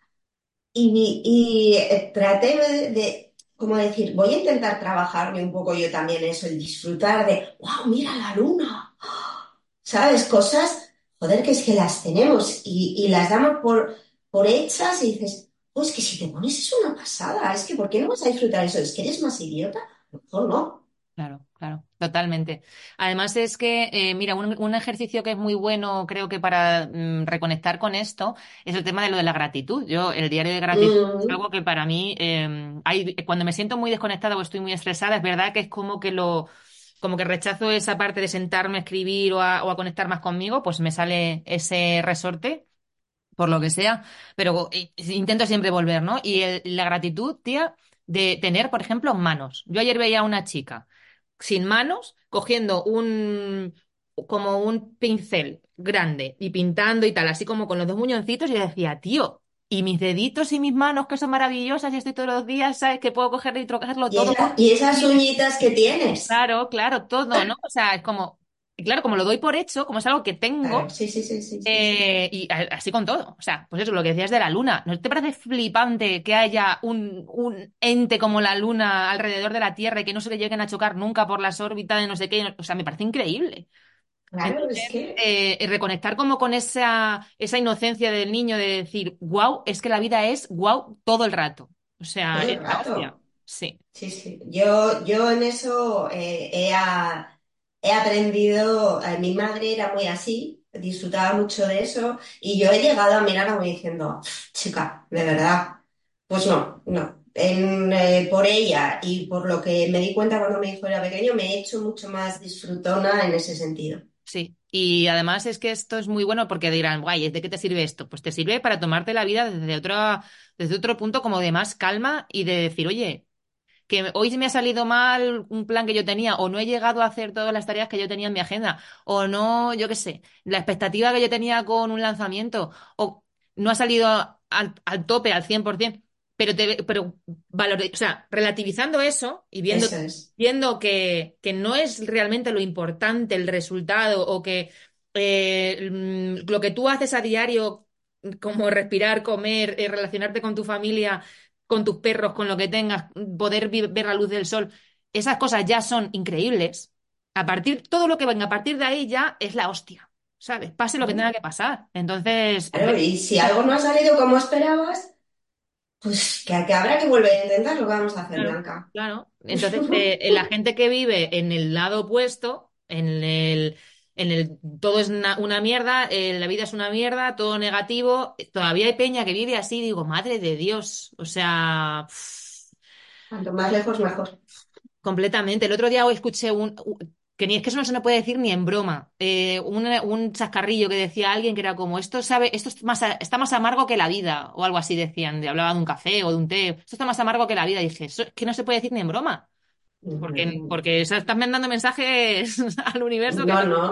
y, y eh, traté de, de, como decir, voy a intentar trabajarme un poco yo también eso, el disfrutar de, wow, mira la luna, ¿sabes? Cosas, joder, que es que las tenemos y, y las damos por, por hechas y dices, pues que si te pones es una pasada, es que ¿por qué no vas a disfrutar eso? ¿Es que eres más idiota? A lo mejor no. Claro, claro, totalmente. Además es que, eh, mira, un, un, ejercicio que es muy bueno, creo que para mm, reconectar con esto, es el tema de lo de la gratitud. Yo, el diario de gratitud es Mm, algo que para mí, eh, hay, cuando me siento muy desconectada o estoy muy estresada, es verdad que es como que lo, como que rechazo esa parte de sentarme a escribir o a, o a conectar más conmigo, pues me sale ese resorte por lo que sea, pero eh, intento siempre volver, ¿no? Y el- la gratitud, tía, de tener, por ejemplo, manos. Yo ayer veía a una chica sin manos, cogiendo un, como un pincel grande y pintando y tal, así como con los dos muñoncitos, y yo decía, tío, y mis deditos y mis manos, que son maravillosas, y estoy todos los días, ¿sabes? Que puedo cogerlo y trocarlo Y, todo. esa- y esas uñitas que tienes. Claro, claro, todo, ¿no? O sea, es como, y claro, como lo doy por hecho, como es algo que tengo. sí, sí, sí. Eh, y así con todo. O sea, pues eso, lo que decías de la luna. ¿No te parece flipante que haya un, un ente como la luna alrededor de la Tierra y que no se le lleguen a chocar nunca por las órbitas de no sé qué? O sea, me parece increíble. Claro, Entonces, es que eh, reconectar como con esa, esa inocencia del niño de decir, wow, es que la vida es wow todo el rato. O sea, todo es rato. Sí, Sí, sí. Yo, yo en eso eh, he, a- he aprendido, eh, mi madre era muy así, disfrutaba mucho de eso, y yo he llegado a mirar como diciendo, chica, de verdad, pues no, no. Eh, por ella y por lo que me di cuenta cuando mi hijo era pequeño, me he hecho mucho más disfrutona en ese sentido. sí. Y además es que esto es muy bueno porque dirán, guay, ¿de qué te sirve esto? Pues te sirve para tomarte la vida desde otra, desde otro punto como de más calma y de decir, oye, que hoy me ha salido mal un plan que yo tenía, o no he llegado a hacer todas las tareas que yo tenía en mi agenda, o no, yo qué sé, la expectativa que yo tenía con un lanzamiento, o no ha salido al, al tope, al 100%, pero, te, pero valore- o sea, relativizando eso y viendo, es. viendo que, que no es realmente lo importante el resultado, o que eh, mm, lo que tú haces a diario, como respirar, comer, eh, relacionarte con tu familia con tus perros, con lo que tengas, poder ver la luz del sol, esas cosas ya son increíbles. A partir, todo lo que venga a partir de ahí ya es la hostia, ¿sabes? Pase lo que tenga que pasar. Entonces, Claro, y si algo no ha salido como esperabas, pues que, que habrá que volver a intentar lo que vamos a hacer, claro, Blanca. claro. Entonces, eh, la gente que vive en el lado opuesto, en el, en el todo es una, una mierda, eh, la vida es una mierda, todo negativo, todavía hay peña que vive así, digo, madre de Dios, o sea, Cuanto más lejos, mejor. Completamente. El otro día escuché un, que ni es que eso no se me puede decir ni en broma, eh, un, un chascarrillo que decía alguien que era como, esto sabe, esto es más, está más amargo que la vida, o algo así decían, de, hablaba de un café o de un té, esto está más amargo que la vida. Y dije, eso es que no se puede decir ni en broma, porque, porque estás mandando mensajes al universo que No, no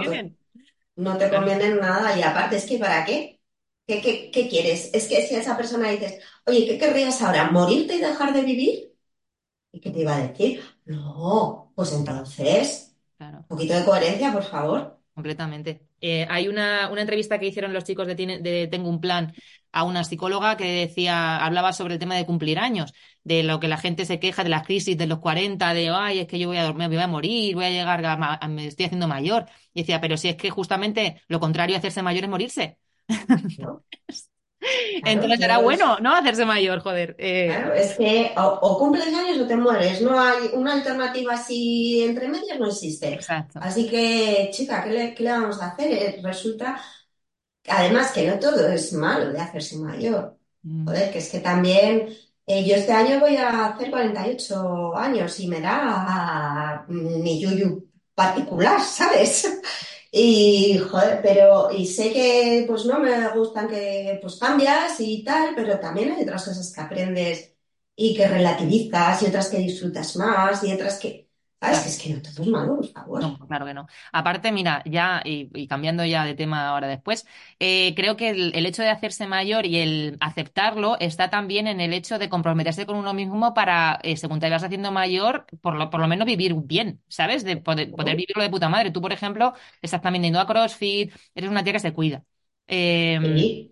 no, te conviene en nada. Y aparte, es que ¿para qué? ¿Qué, qué, qué quieres? Es que si a esa persona dices, oye, ¿qué querrías ahora? ¿Morirte y dejar de vivir? ¿Y qué te iba a decir? No, pues entonces, Claro. un poquito de coherencia, por favor. Completamente. Eh, hay una, una entrevista que hicieron los chicos de, Tiene- de Tengo un Plan a una psicóloga que decía, hablaba sobre el tema de cumplir años, de lo que la gente se queja de las crisis de los 40, de, ay, es que yo voy a dormir, me voy a morir, voy a llegar, a, a- me estoy haciendo mayor. Y decía, pero si es que justamente lo contrario de hacerse mayor es morirse. ¿no? Claro, Entonces era yo, bueno, ¿no? Hacerse mayor, joder. Eh, claro, es que o, o cumples años o te mueres, no hay una alternativa así entre medias, no existe. exacto. Así que, chica, ¿qué le, qué le vamos a hacer? Eh, Resulta, además, que no todo es malo de hacerse mayor. Mm, Joder, que es que también eh, yo este año voy a hacer 48 años y me da mm, mi yuyu particular, ¿sabes? Y joder, pero y sé que pues no me gustan que pues cambias y tal, pero también hay otras cosas que aprendes y que relativizas y otras que disfrutas más y otras que, claro. es que no todo es malo, por favor. No, claro que no. Aparte, mira, ya, y, y cambiando ya de tema ahora después, eh, creo que el, el hecho de hacerse mayor y el aceptarlo está también en el hecho de comprometerse con uno mismo para, eh, según te vas haciendo mayor, por lo, por lo menos vivir bien, ¿sabes? De poder, poder vivirlo de puta madre. Tú, por ejemplo, estás también yendo a CrossFit, eres una tía que se cuida. Eh, Sí,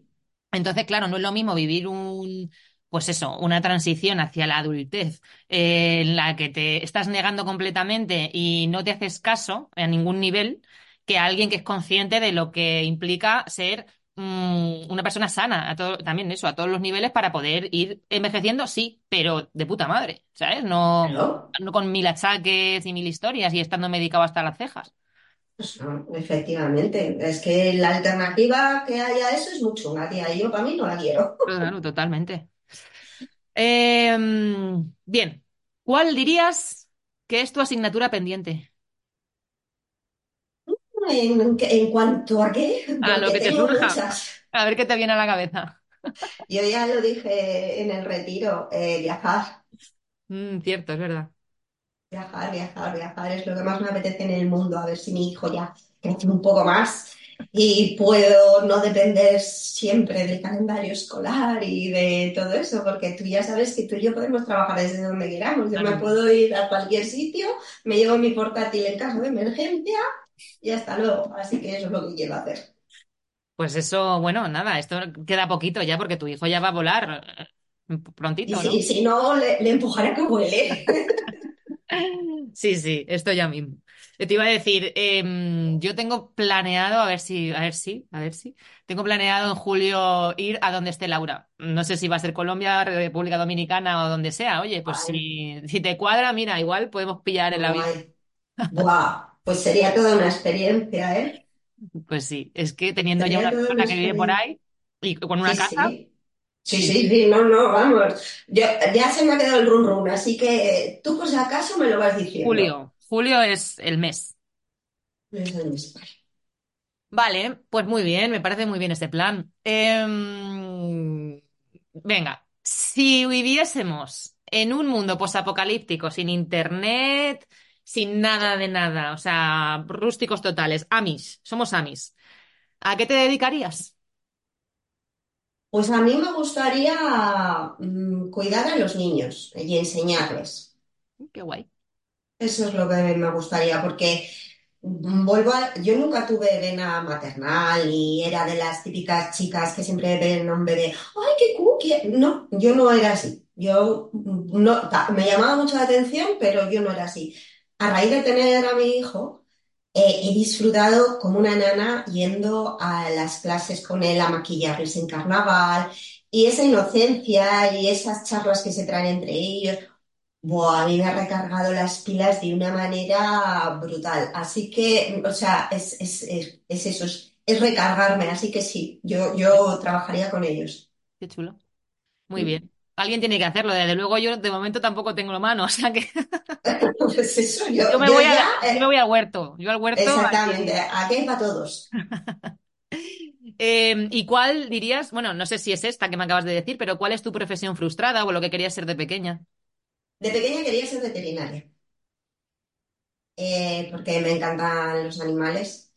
entonces, claro, no es lo mismo vivir un, pues eso, una transición hacia la adultez eh, en la que te estás negando completamente y no te haces caso a ningún nivel, que alguien que es consciente de lo que implica ser mm, una persona sana, a todo, también eso, a todos los niveles para poder ir envejeciendo, sí, pero de puta madre, ¿sabes? No, no con mil achaques y mil historias y estando medicado hasta las cejas. Pues no, efectivamente. Es que la alternativa que haya a eso es muy chunga, tía, y yo para mí no la quiero. Claro, totalmente. Em, bien, ¿cuál dirías que es tu asignatura pendiente? ¿En, en cuanto a qué? A lo Porque que te tengo surja. muchas. A ver qué te viene a la cabeza. Yo ya lo dije en el retiro, eh, viajar, Mm, cierto, es verdad. viajar, viajar, viajar es lo que más me apetece en el mundo. A ver si mi hijo ya crece un poco más y puedo no depender siempre del calendario escolar y de todo eso, porque tú ya sabes que tú y yo podemos trabajar desde donde queramos. Yo me puedo ir a cualquier sitio, me llevo mi portátil en caso de emergencia y hasta luego. Así que eso es lo que quiero hacer. Pues eso, bueno, nada, esto queda poquito ya porque tu hijo ya va a volar eh, Y prontito, si, ¿no? si no, le, le empujaré a que vuele. Sí, sí, esto ya mismo. Te iba a decir, em, yo tengo planeado, a ver si, a ver si, a ver si, tengo planeado en julio ir a donde esté Laura. No sé si va a ser Colombia, República Dominicana o donde sea. Oye, pues si, si te cuadra, mira, igual podemos pillar el avión. Buah, pues sería toda una experiencia, ¿eh? Pues sí, es que teniendo ya Sería una persona que vive por ahí y con una Sí, casa, sí. Sí, sí, sí, sí, no, no, vamos. Yo, ya se me ha quedado el run run, así que tú por si acaso me lo vas diciendo. julio, julio es el mes. Vale, pues muy bien, me parece muy bien este plan. Em, venga, si viviésemos en un mundo posapocalíptico, sin internet, sin nada de nada, o sea, rústicos totales, Amish, somos Amish, ¿a qué te dedicarías? Pues a mí me gustaría mm, cuidar a los niños y enseñarles. Qué guay. Eso es lo que me gustaría, porque vuelvo a... Yo nunca tuve vena maternal y era de las típicas chicas que siempre ven a un bebé, ¡ay, qué cookie! No, yo no era así. Yo no, me llamaba mucho la atención, pero yo no era así. A raíz de tener a mi hijo, eh, he disfrutado como una nana yendo a las clases con él a maquillarles en carnaval y esa inocencia y esas charlas que se traen entre ellos. Buah, a mí me ha recargado las pilas de una manera brutal. Así que, o sea, es, es, es, es eso, es, es recargarme. Así que sí, yo, yo trabajaría con ellos. Qué chulo. Muy bien. Alguien tiene que hacerlo. Desde luego yo de momento tampoco tengo la mano, o sea que Pues eso, yo, yo me yo voy ya, a, yo me eh, voy al huerto. Yo al huerto exactamente, aquí hay para todos. Eh, ¿y cuál dirías? Bueno, no sé si es esta que me acabas de decir, pero ¿cuál es tu profesión frustrada o lo que querías ser de pequeña? De pequeña quería ser veterinaria, eh, porque me encantan los animales.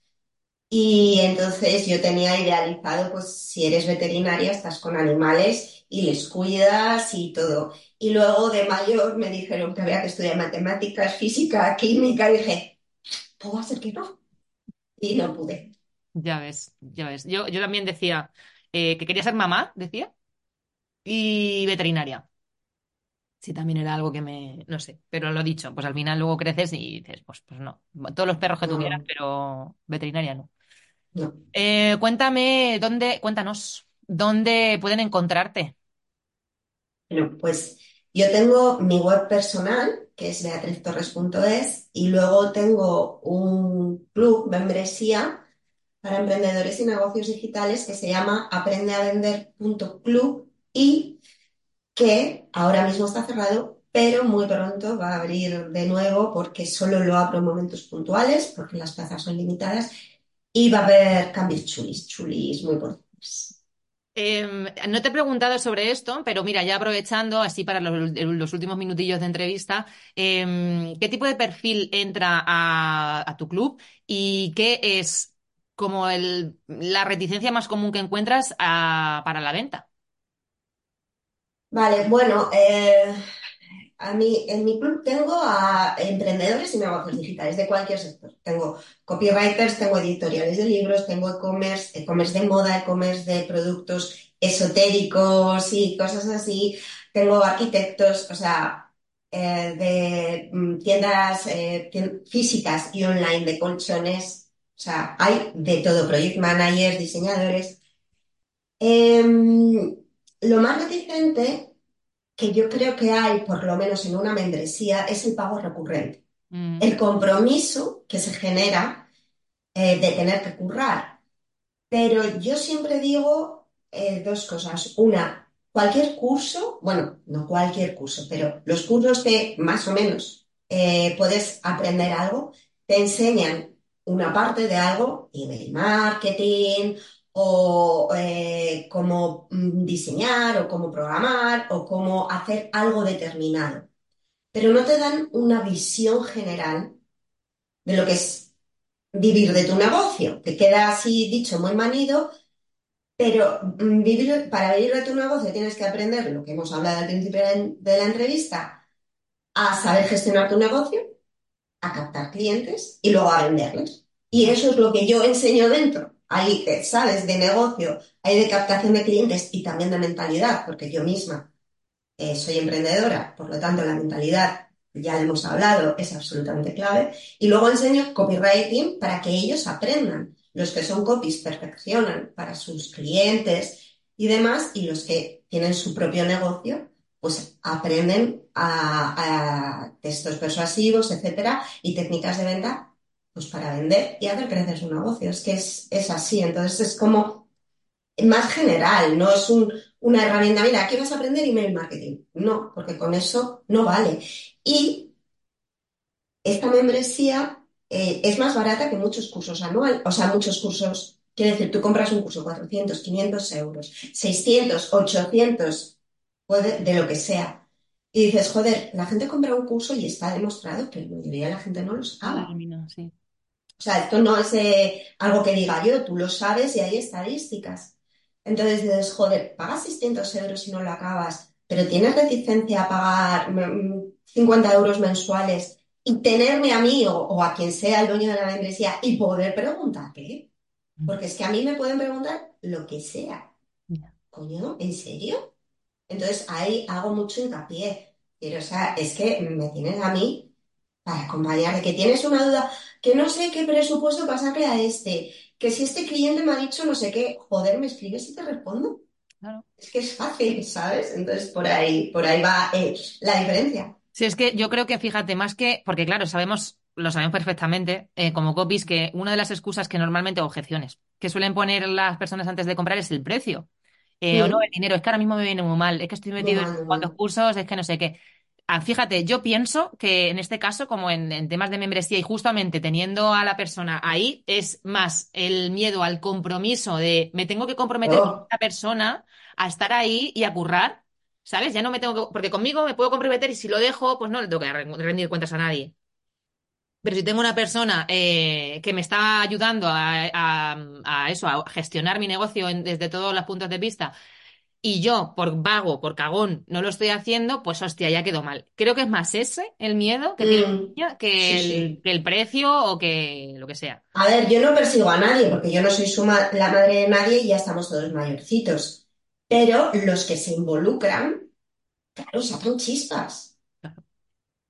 Y entonces yo tenía idealizado, pues si eres veterinaria, estás con animales y les cuidas y todo. Y luego de mayor me dijeron que había que estudiar matemáticas, física, química, y dije, va a ser que no. Y no pude. Ya ves, ya ves. Yo, yo también decía eh, que quería ser mamá, decía, y veterinaria. Sí, también era algo que me, no sé, pero lo dicho, pues al final luego creces y dices, pues, pues no, todos los perros que tuvieras, No, pero veterinaria no. no. Eh, cuéntame, ¿dónde? Cuéntanos. ¿Dónde pueden encontrarte? Bueno, pues yo tengo mi web personal, que es beatriztorres.es, y luego tengo un club, membresía, para emprendedores y negocios digitales que se llama aprendeavender.club y que ahora mismo está cerrado, pero muy pronto va a abrir de nuevo porque solo lo abro en momentos puntuales, porque las plazas son limitadas y va a haber cambios chulis, chulis muy importantes. Em, no te he preguntado sobre esto, pero mira, ya aprovechando así para los, últimos minutillos de entrevista, em, ¿qué tipo de perfil entra a, tu club y qué es como la reticencia más común que encuentras a- para la venta? Vale, bueno, eh, a mí, en mi club tengo a emprendedores y negocios digitales de cualquier sector. Tengo copywriters, tengo editoriales de libros, tengo e-commerce, e-commerce de moda, e-commerce de productos esotéricos y cosas así. Tengo arquitectos, o sea, eh, de mm, tiendas eh, físicas y online de colchones. O sea, hay de todo, project managers, diseñadores. Em, lo más reticente que yo creo que hay, por lo menos en una membresía, es el pago recurrente. Mm, El compromiso que se genera eh, de tener que currar. Pero yo siempre digo eh, dos cosas. Una, cualquier curso, bueno, no cualquier curso, pero los cursos que más o menos eh, puedes aprender algo, te enseñan una parte de algo, email marketing, o eh, cómo mm, diseñar, o cómo programar, o cómo hacer algo determinado. Pero no te dan una visión general de lo que es vivir de tu negocio. Te queda así dicho muy manido pero mm, vivir, para vivir de tu negocio tienes que aprender lo que hemos hablado al principio de la, entrevista, a saber gestionar tu negocio, a captar clientes y luego a venderles. Y eso es lo que yo enseño dentro. Ahí eh, sabes de negocio, hay de captación de clientes y también de mentalidad, porque yo misma eh, soy emprendedora, por lo tanto la mentalidad, ya hemos hablado, es absolutamente clave. Y luego enseño copywriting para que ellos aprendan. Los que son copies perfeccionan para sus clientes y demás, y los que tienen su propio negocio, pues aprenden a, a textos persuasivos, etcétera, y técnicas de venta, pues para vender y hacer crecer su negocio. Es que es, es así. Entonces es como más general, no es un, una herramienta, mira, aquí vas a aprender email marketing. No, porque con eso no vale. Y esta membresía eh, es más barata que muchos cursos anuales, o sea, muchos cursos, quiere decir, tú compras un curso 400, 500 euros, 600, 800, puede, de lo que sea. Y dices, joder, la gente compra un curso y está demostrado que la mayoría de la gente no lo sabe. sí. O sea, esto no es eh, algo que diga yo, tú lo sabes y hay estadísticas. Entonces dices, joder, pagas 600 euros y no lo acabas, pero tienes reticencia a pagar mm, 50 euros mensuales y tenerme a mí o, o a quien sea el dueño de la membresía y poder preguntarle. Porque es que a mí me pueden preguntar lo que sea. Coño, ¿en serio? Entonces ahí hago mucho hincapié. Pero, o sea, es que me tienes a mí para acompañar, de que tienes una duda, que no sé qué presupuesto pasarle a este, que si este cliente me ha dicho no sé qué, joder, me escribes y te respondo. Claro. Es que es fácil, ¿sabes? Entonces por ahí, por ahí va eh, la diferencia. Sí, es que yo creo que, fíjate, más que, porque claro, sabemos, lo sabemos perfectamente, eh, como copies, que una de las excusas que normalmente, objeciones, que suelen poner las personas antes de comprar es el precio. Eh, o no, el Mm, dinero, es que ahora mismo me viene muy mal, es que estoy metido en cuantos cursos, es que no sé qué. Ah, fíjate, yo pienso que en este caso, como en, en temas de membresía y justamente teniendo a la persona ahí, es más el miedo al compromiso de me tengo que comprometer con Oh, esta persona a estar ahí y a currar, ¿sabes? Ya no me tengo que, porque conmigo me puedo comprometer y si lo dejo, pues no le tengo que re- rendir cuentas a nadie. Pero si tengo una persona eh, que me está ayudando a, a- a eso, a gestionar mi negocio en- desde todos los puntos de vista y yo, por vago, por cagón, no lo estoy haciendo, pues hostia, ya quedó mal. Creo que es más ese el miedo que tiene mm, Sí, el, sí. que el precio o que lo que sea. A ver, yo no persigo a nadie porque yo no soy su ma- la madre de nadie y ya estamos todos mayorcitos. Pero los que se involucran, claro, sacan chispas.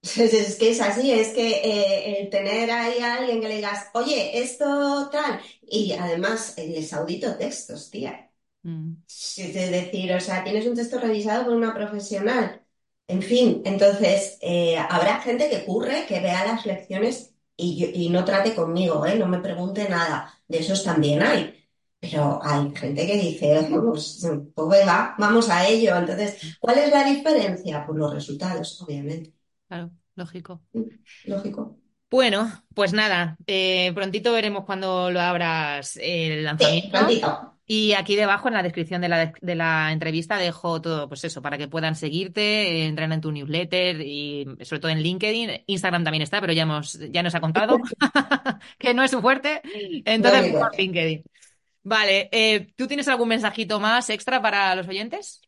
Es, es que es así, es que eh, el tener ahí a alguien que le digas, oye, esto tal, y además eh, les audito textos, tía. Mm, Es decir, o sea, tienes un texto revisado por una profesional. En fin, entonces, eh, habrá gente que curre, que vea las lecciones y, yo- y no trate conmigo, ¿eh? No me pregunte nada. De esos también hay. Pero hay gente que dice, pues, pues venga, vamos a ello. Entonces, ¿cuál es la diferencia? Pues los resultados, obviamente. claro, lógico. Lógico. Bueno, pues nada, eh, prontito veremos cuando lo abras el Sí, lanzamiento. prontito. Y aquí debajo en la descripción de la, de la entrevista dejo todo, pues eso, para que puedan seguirte, entrar en tu newsletter y sobre todo en LinkedIn. Instagram también está, pero ya hemos, ya nos ha contado que no es su fuerte. Entonces, No por. LinkedIn. Vale, eh, ¿tú tienes algún mensajito más extra para los oyentes?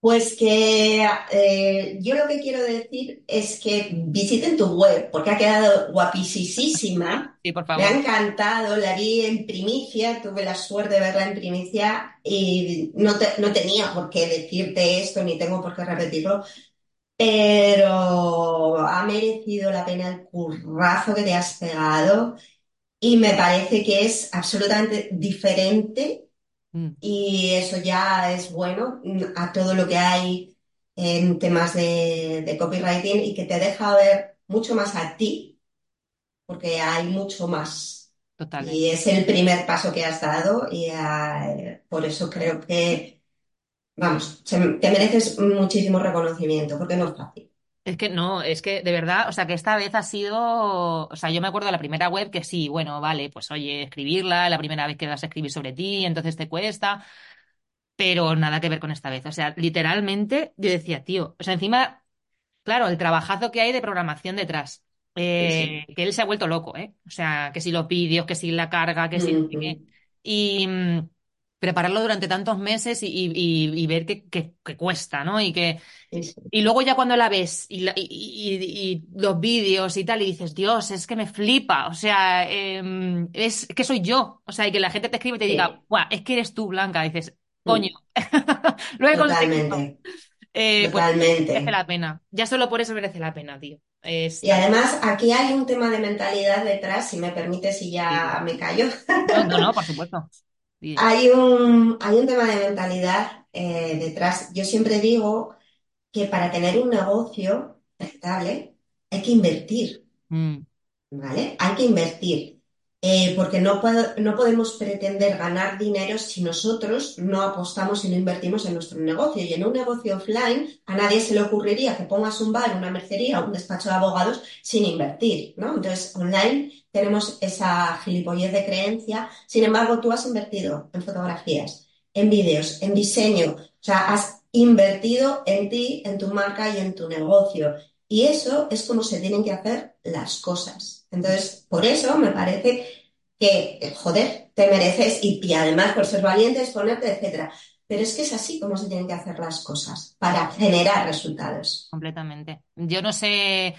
Pues que eh, yo lo que quiero decir es que visiten tu web porque ha quedado guapísima. Sí, por Me ha favor. encantado, la vi en primicia, tuve la suerte de verla en primicia y no, te- no tenía por qué decirte esto ni tengo por qué repetirlo, pero ha merecido la pena el currazo que te has pegado y me parece que es absolutamente diferente Mm, y eso ya es bueno mm, a todo lo que hay en temas de, de copywriting y que te deja ver mucho más a ti, porque hay mucho más. totalmente. Y es el primer paso que has dado y eh, por eso creo que, vamos, te mereces muchísimo reconocimiento, porque no es fácil. Es que no, es que de verdad, o sea, que esta vez ha sido, o sea, yo me acuerdo de la primera web que sí, bueno, vale, pues oye, escribirla, la primera vez que vas a escribir sobre ti, entonces te cuesta, pero nada que ver con esta vez. O sea, literalmente yo decía, tío, o sea, encima, claro, el trabajazo que hay de programación detrás, eh, sí. que él se ha vuelto loco, ¿eh? O sea, que si los vídeos, que si la carga, que si. Y mm, prepararlo durante tantos meses y, y- y- y ver que, que, que cuesta, ¿no? Y que Sí, sí. y luego ya cuando la ves y, la- los vídeos y tal, y dices, Dios, es que me flipa, o sea, em, es que soy yo, o sea, y que la gente te escribe y te diga. Buah, es que eres tú, Blanca, dices, coño, lo he conseguido. Totalmente, Eh, pues merece totalmente. la pena, ya solo por eso merece la pena, tío. Es Y además aquí hay un tema de mentalidad detrás, si me permites y así. ya me callo. No, no, no, por supuesto. Hay un, hay un tema de mentalidad eh, detrás. Yo siempre digo que para tener un negocio rentable hay que invertir, Mm, ¿vale? Hay que invertir. Eh, porque no, puedo- no podemos pretender ganar dinero si nosotros no apostamos y no invertimos en nuestro negocio. Y en un negocio offline a nadie se le ocurriría que pongas un bar, una mercería o un despacho de abogados sin invertir, ¿no? Entonces, online tenemos esa gilipollez de creencia. Sin embargo, tú has invertido en fotografías, en vídeos, en diseño. O sea, has invertido en ti, en tu marca y en tu negocio. Y eso es como se tienen que hacer las cosas. Entonces, por eso me parece que, eh, joder, te mereces y, además por ser valiente, exponerte, etcétera. Pero es que es así como se tienen que hacer las cosas para generar resultados. completamente. Yo no sé,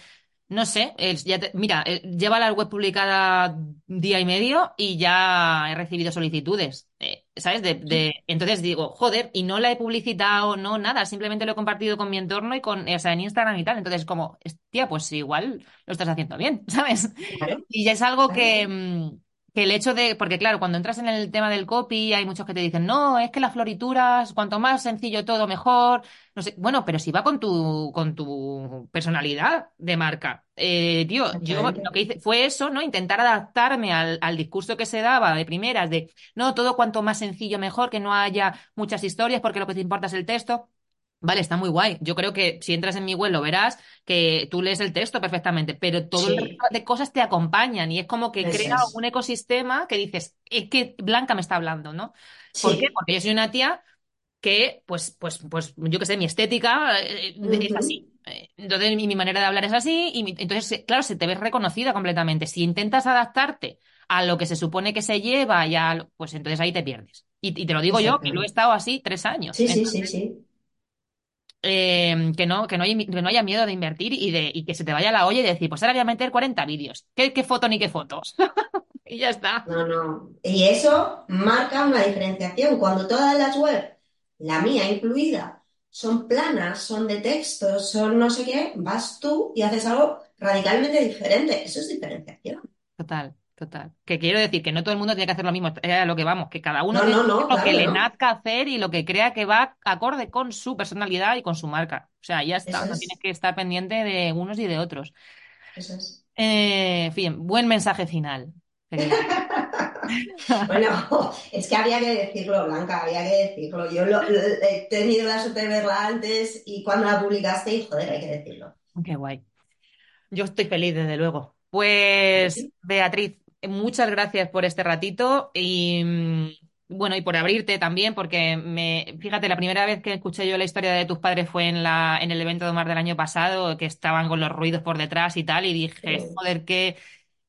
no sé, eh, ya te- mira, eh, lleva la web publicada día y medio y ya he recibido solicitudes, eh, ¿sabes? De, de- entonces digo, joder, y no la he publicitado, no, nada, simplemente lo he compartido con mi entorno y con, o sea, en Instagram y tal. Entonces, como, tía, pues igual lo estás haciendo bien, ¿sabes? Claro, Y ya es algo que, mm, que el hecho de, porque claro, cuando entras en el tema del copy, hay muchos que te dicen, no, es que las florituras, cuanto más sencillo todo, mejor. No sé, bueno, pero si va con tu, con tu personalidad de marca. Eh, tío, yo lo que hice fue eso, ¿no? Intentar adaptarme al, al discurso que se daba de primeras, de, no, todo cuanto más sencillo, mejor, que no haya muchas historias, porque lo que te importa es el texto. Vale, está muy guay. Yo creo que si entras en mi web lo verás que tú lees el texto perfectamente, pero todo el resto Sí, de cosas te acompañan y es como que crea es. un ecosistema que dices, es que Blanca me está hablando, ¿no? ¿Por qué? Sí. Porque yo soy una tía que, pues, pues, pues, yo qué sé, mi estética eh, es así. Eh, Entonces, mi, mi manera de hablar es así, y mi- entonces, claro, se te ves reconocida completamente. Si intentas adaptarte a lo que se supone que se lleva, y a lo- pues entonces ahí te pierdes. Y, y te lo digo yo, que lo he estado así tres años. Sí, sí, sí, sí. Eh, que no, que no, hay- que no haya miedo de invertir y, de, y que se te vaya la olla y decir, pues ahora voy a meter 40 vídeos. ¿Qué, qué foto ni qué fotos? Y ya está. No, no. Y eso marca una diferenciación. Cuando todas las webs, la mía incluida, son planas, son de texto, son no sé qué, vas tú y haces algo radicalmente diferente. Eso es diferenciación. Total. Total. Que quiero decir que no todo el mundo tiene que hacer lo mismo, es a lo que vamos, que cada uno No, tiene no, no, que hacer lo que le nazca hacer y lo que crea que va acorde con su personalidad y con su marca. O sea, ya está, no tienes es, que estar pendiente de unos y de otros. eso es. Eh, en fin, buen mensaje final. Bueno, es que había que decirlo, Blanca, había que decirlo. Yo lo- lo- he tenido la suerte de verla antes y cuando la publicaste, y joder, hay que decirlo. Qué guay. Yo estoy feliz, desde luego. Pues, Beatriz, muchas gracias por este ratito y mm, bueno, y por abrirte también, porque me, fíjate, la primera vez que escuché yo la historia de tus padres fue en la, en el evento de Omar del año pasado, que estaban con los ruidos por detrás y tal, y dije, Sí. joder, qué,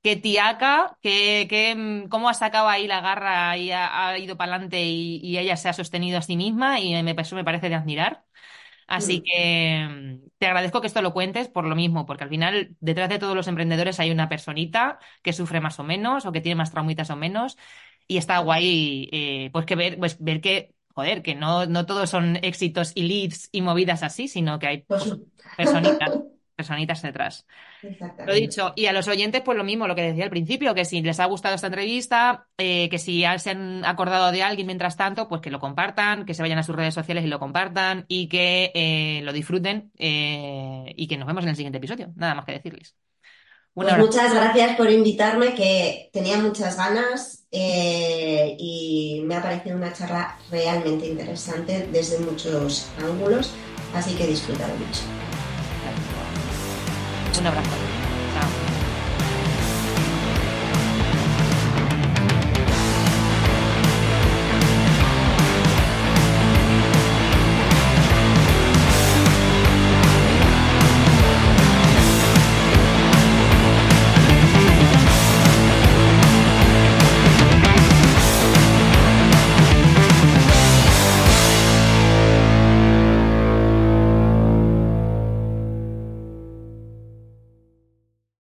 qué tiaca, qué, qué, mm, cómo ha sacado ahí la garra y ha, ha ido para adelante y, y ella se ha sostenido a sí misma y me, eso me parece de admirar. Así que mm, te agradezco que esto lo cuentes por lo mismo, porque al final detrás de todos los emprendedores hay una personita que sufre más o menos o que tiene más traumitas o menos y está guay eh, pues que ver, pues ver que, joder, que no, no todos son éxitos y leads y movidas así, sino que hay pues, personitas, personitas detrás. Lo dicho, y a los oyentes, pues lo mismo, lo que decía al principio, que si les ha gustado esta entrevista, eh, que si se han acordado de alguien mientras tanto, pues que lo compartan, que se vayan a sus redes sociales y lo compartan y que eh, lo disfruten eh, y que nos vemos en el siguiente episodio. Nada más que decirles. Pues muchas gracias por invitarme, que tenía muchas ganas y me ha parecido una charla realmente interesante desde muchos ángulos, así que disfrutado mucho. Un abrazo. Chao.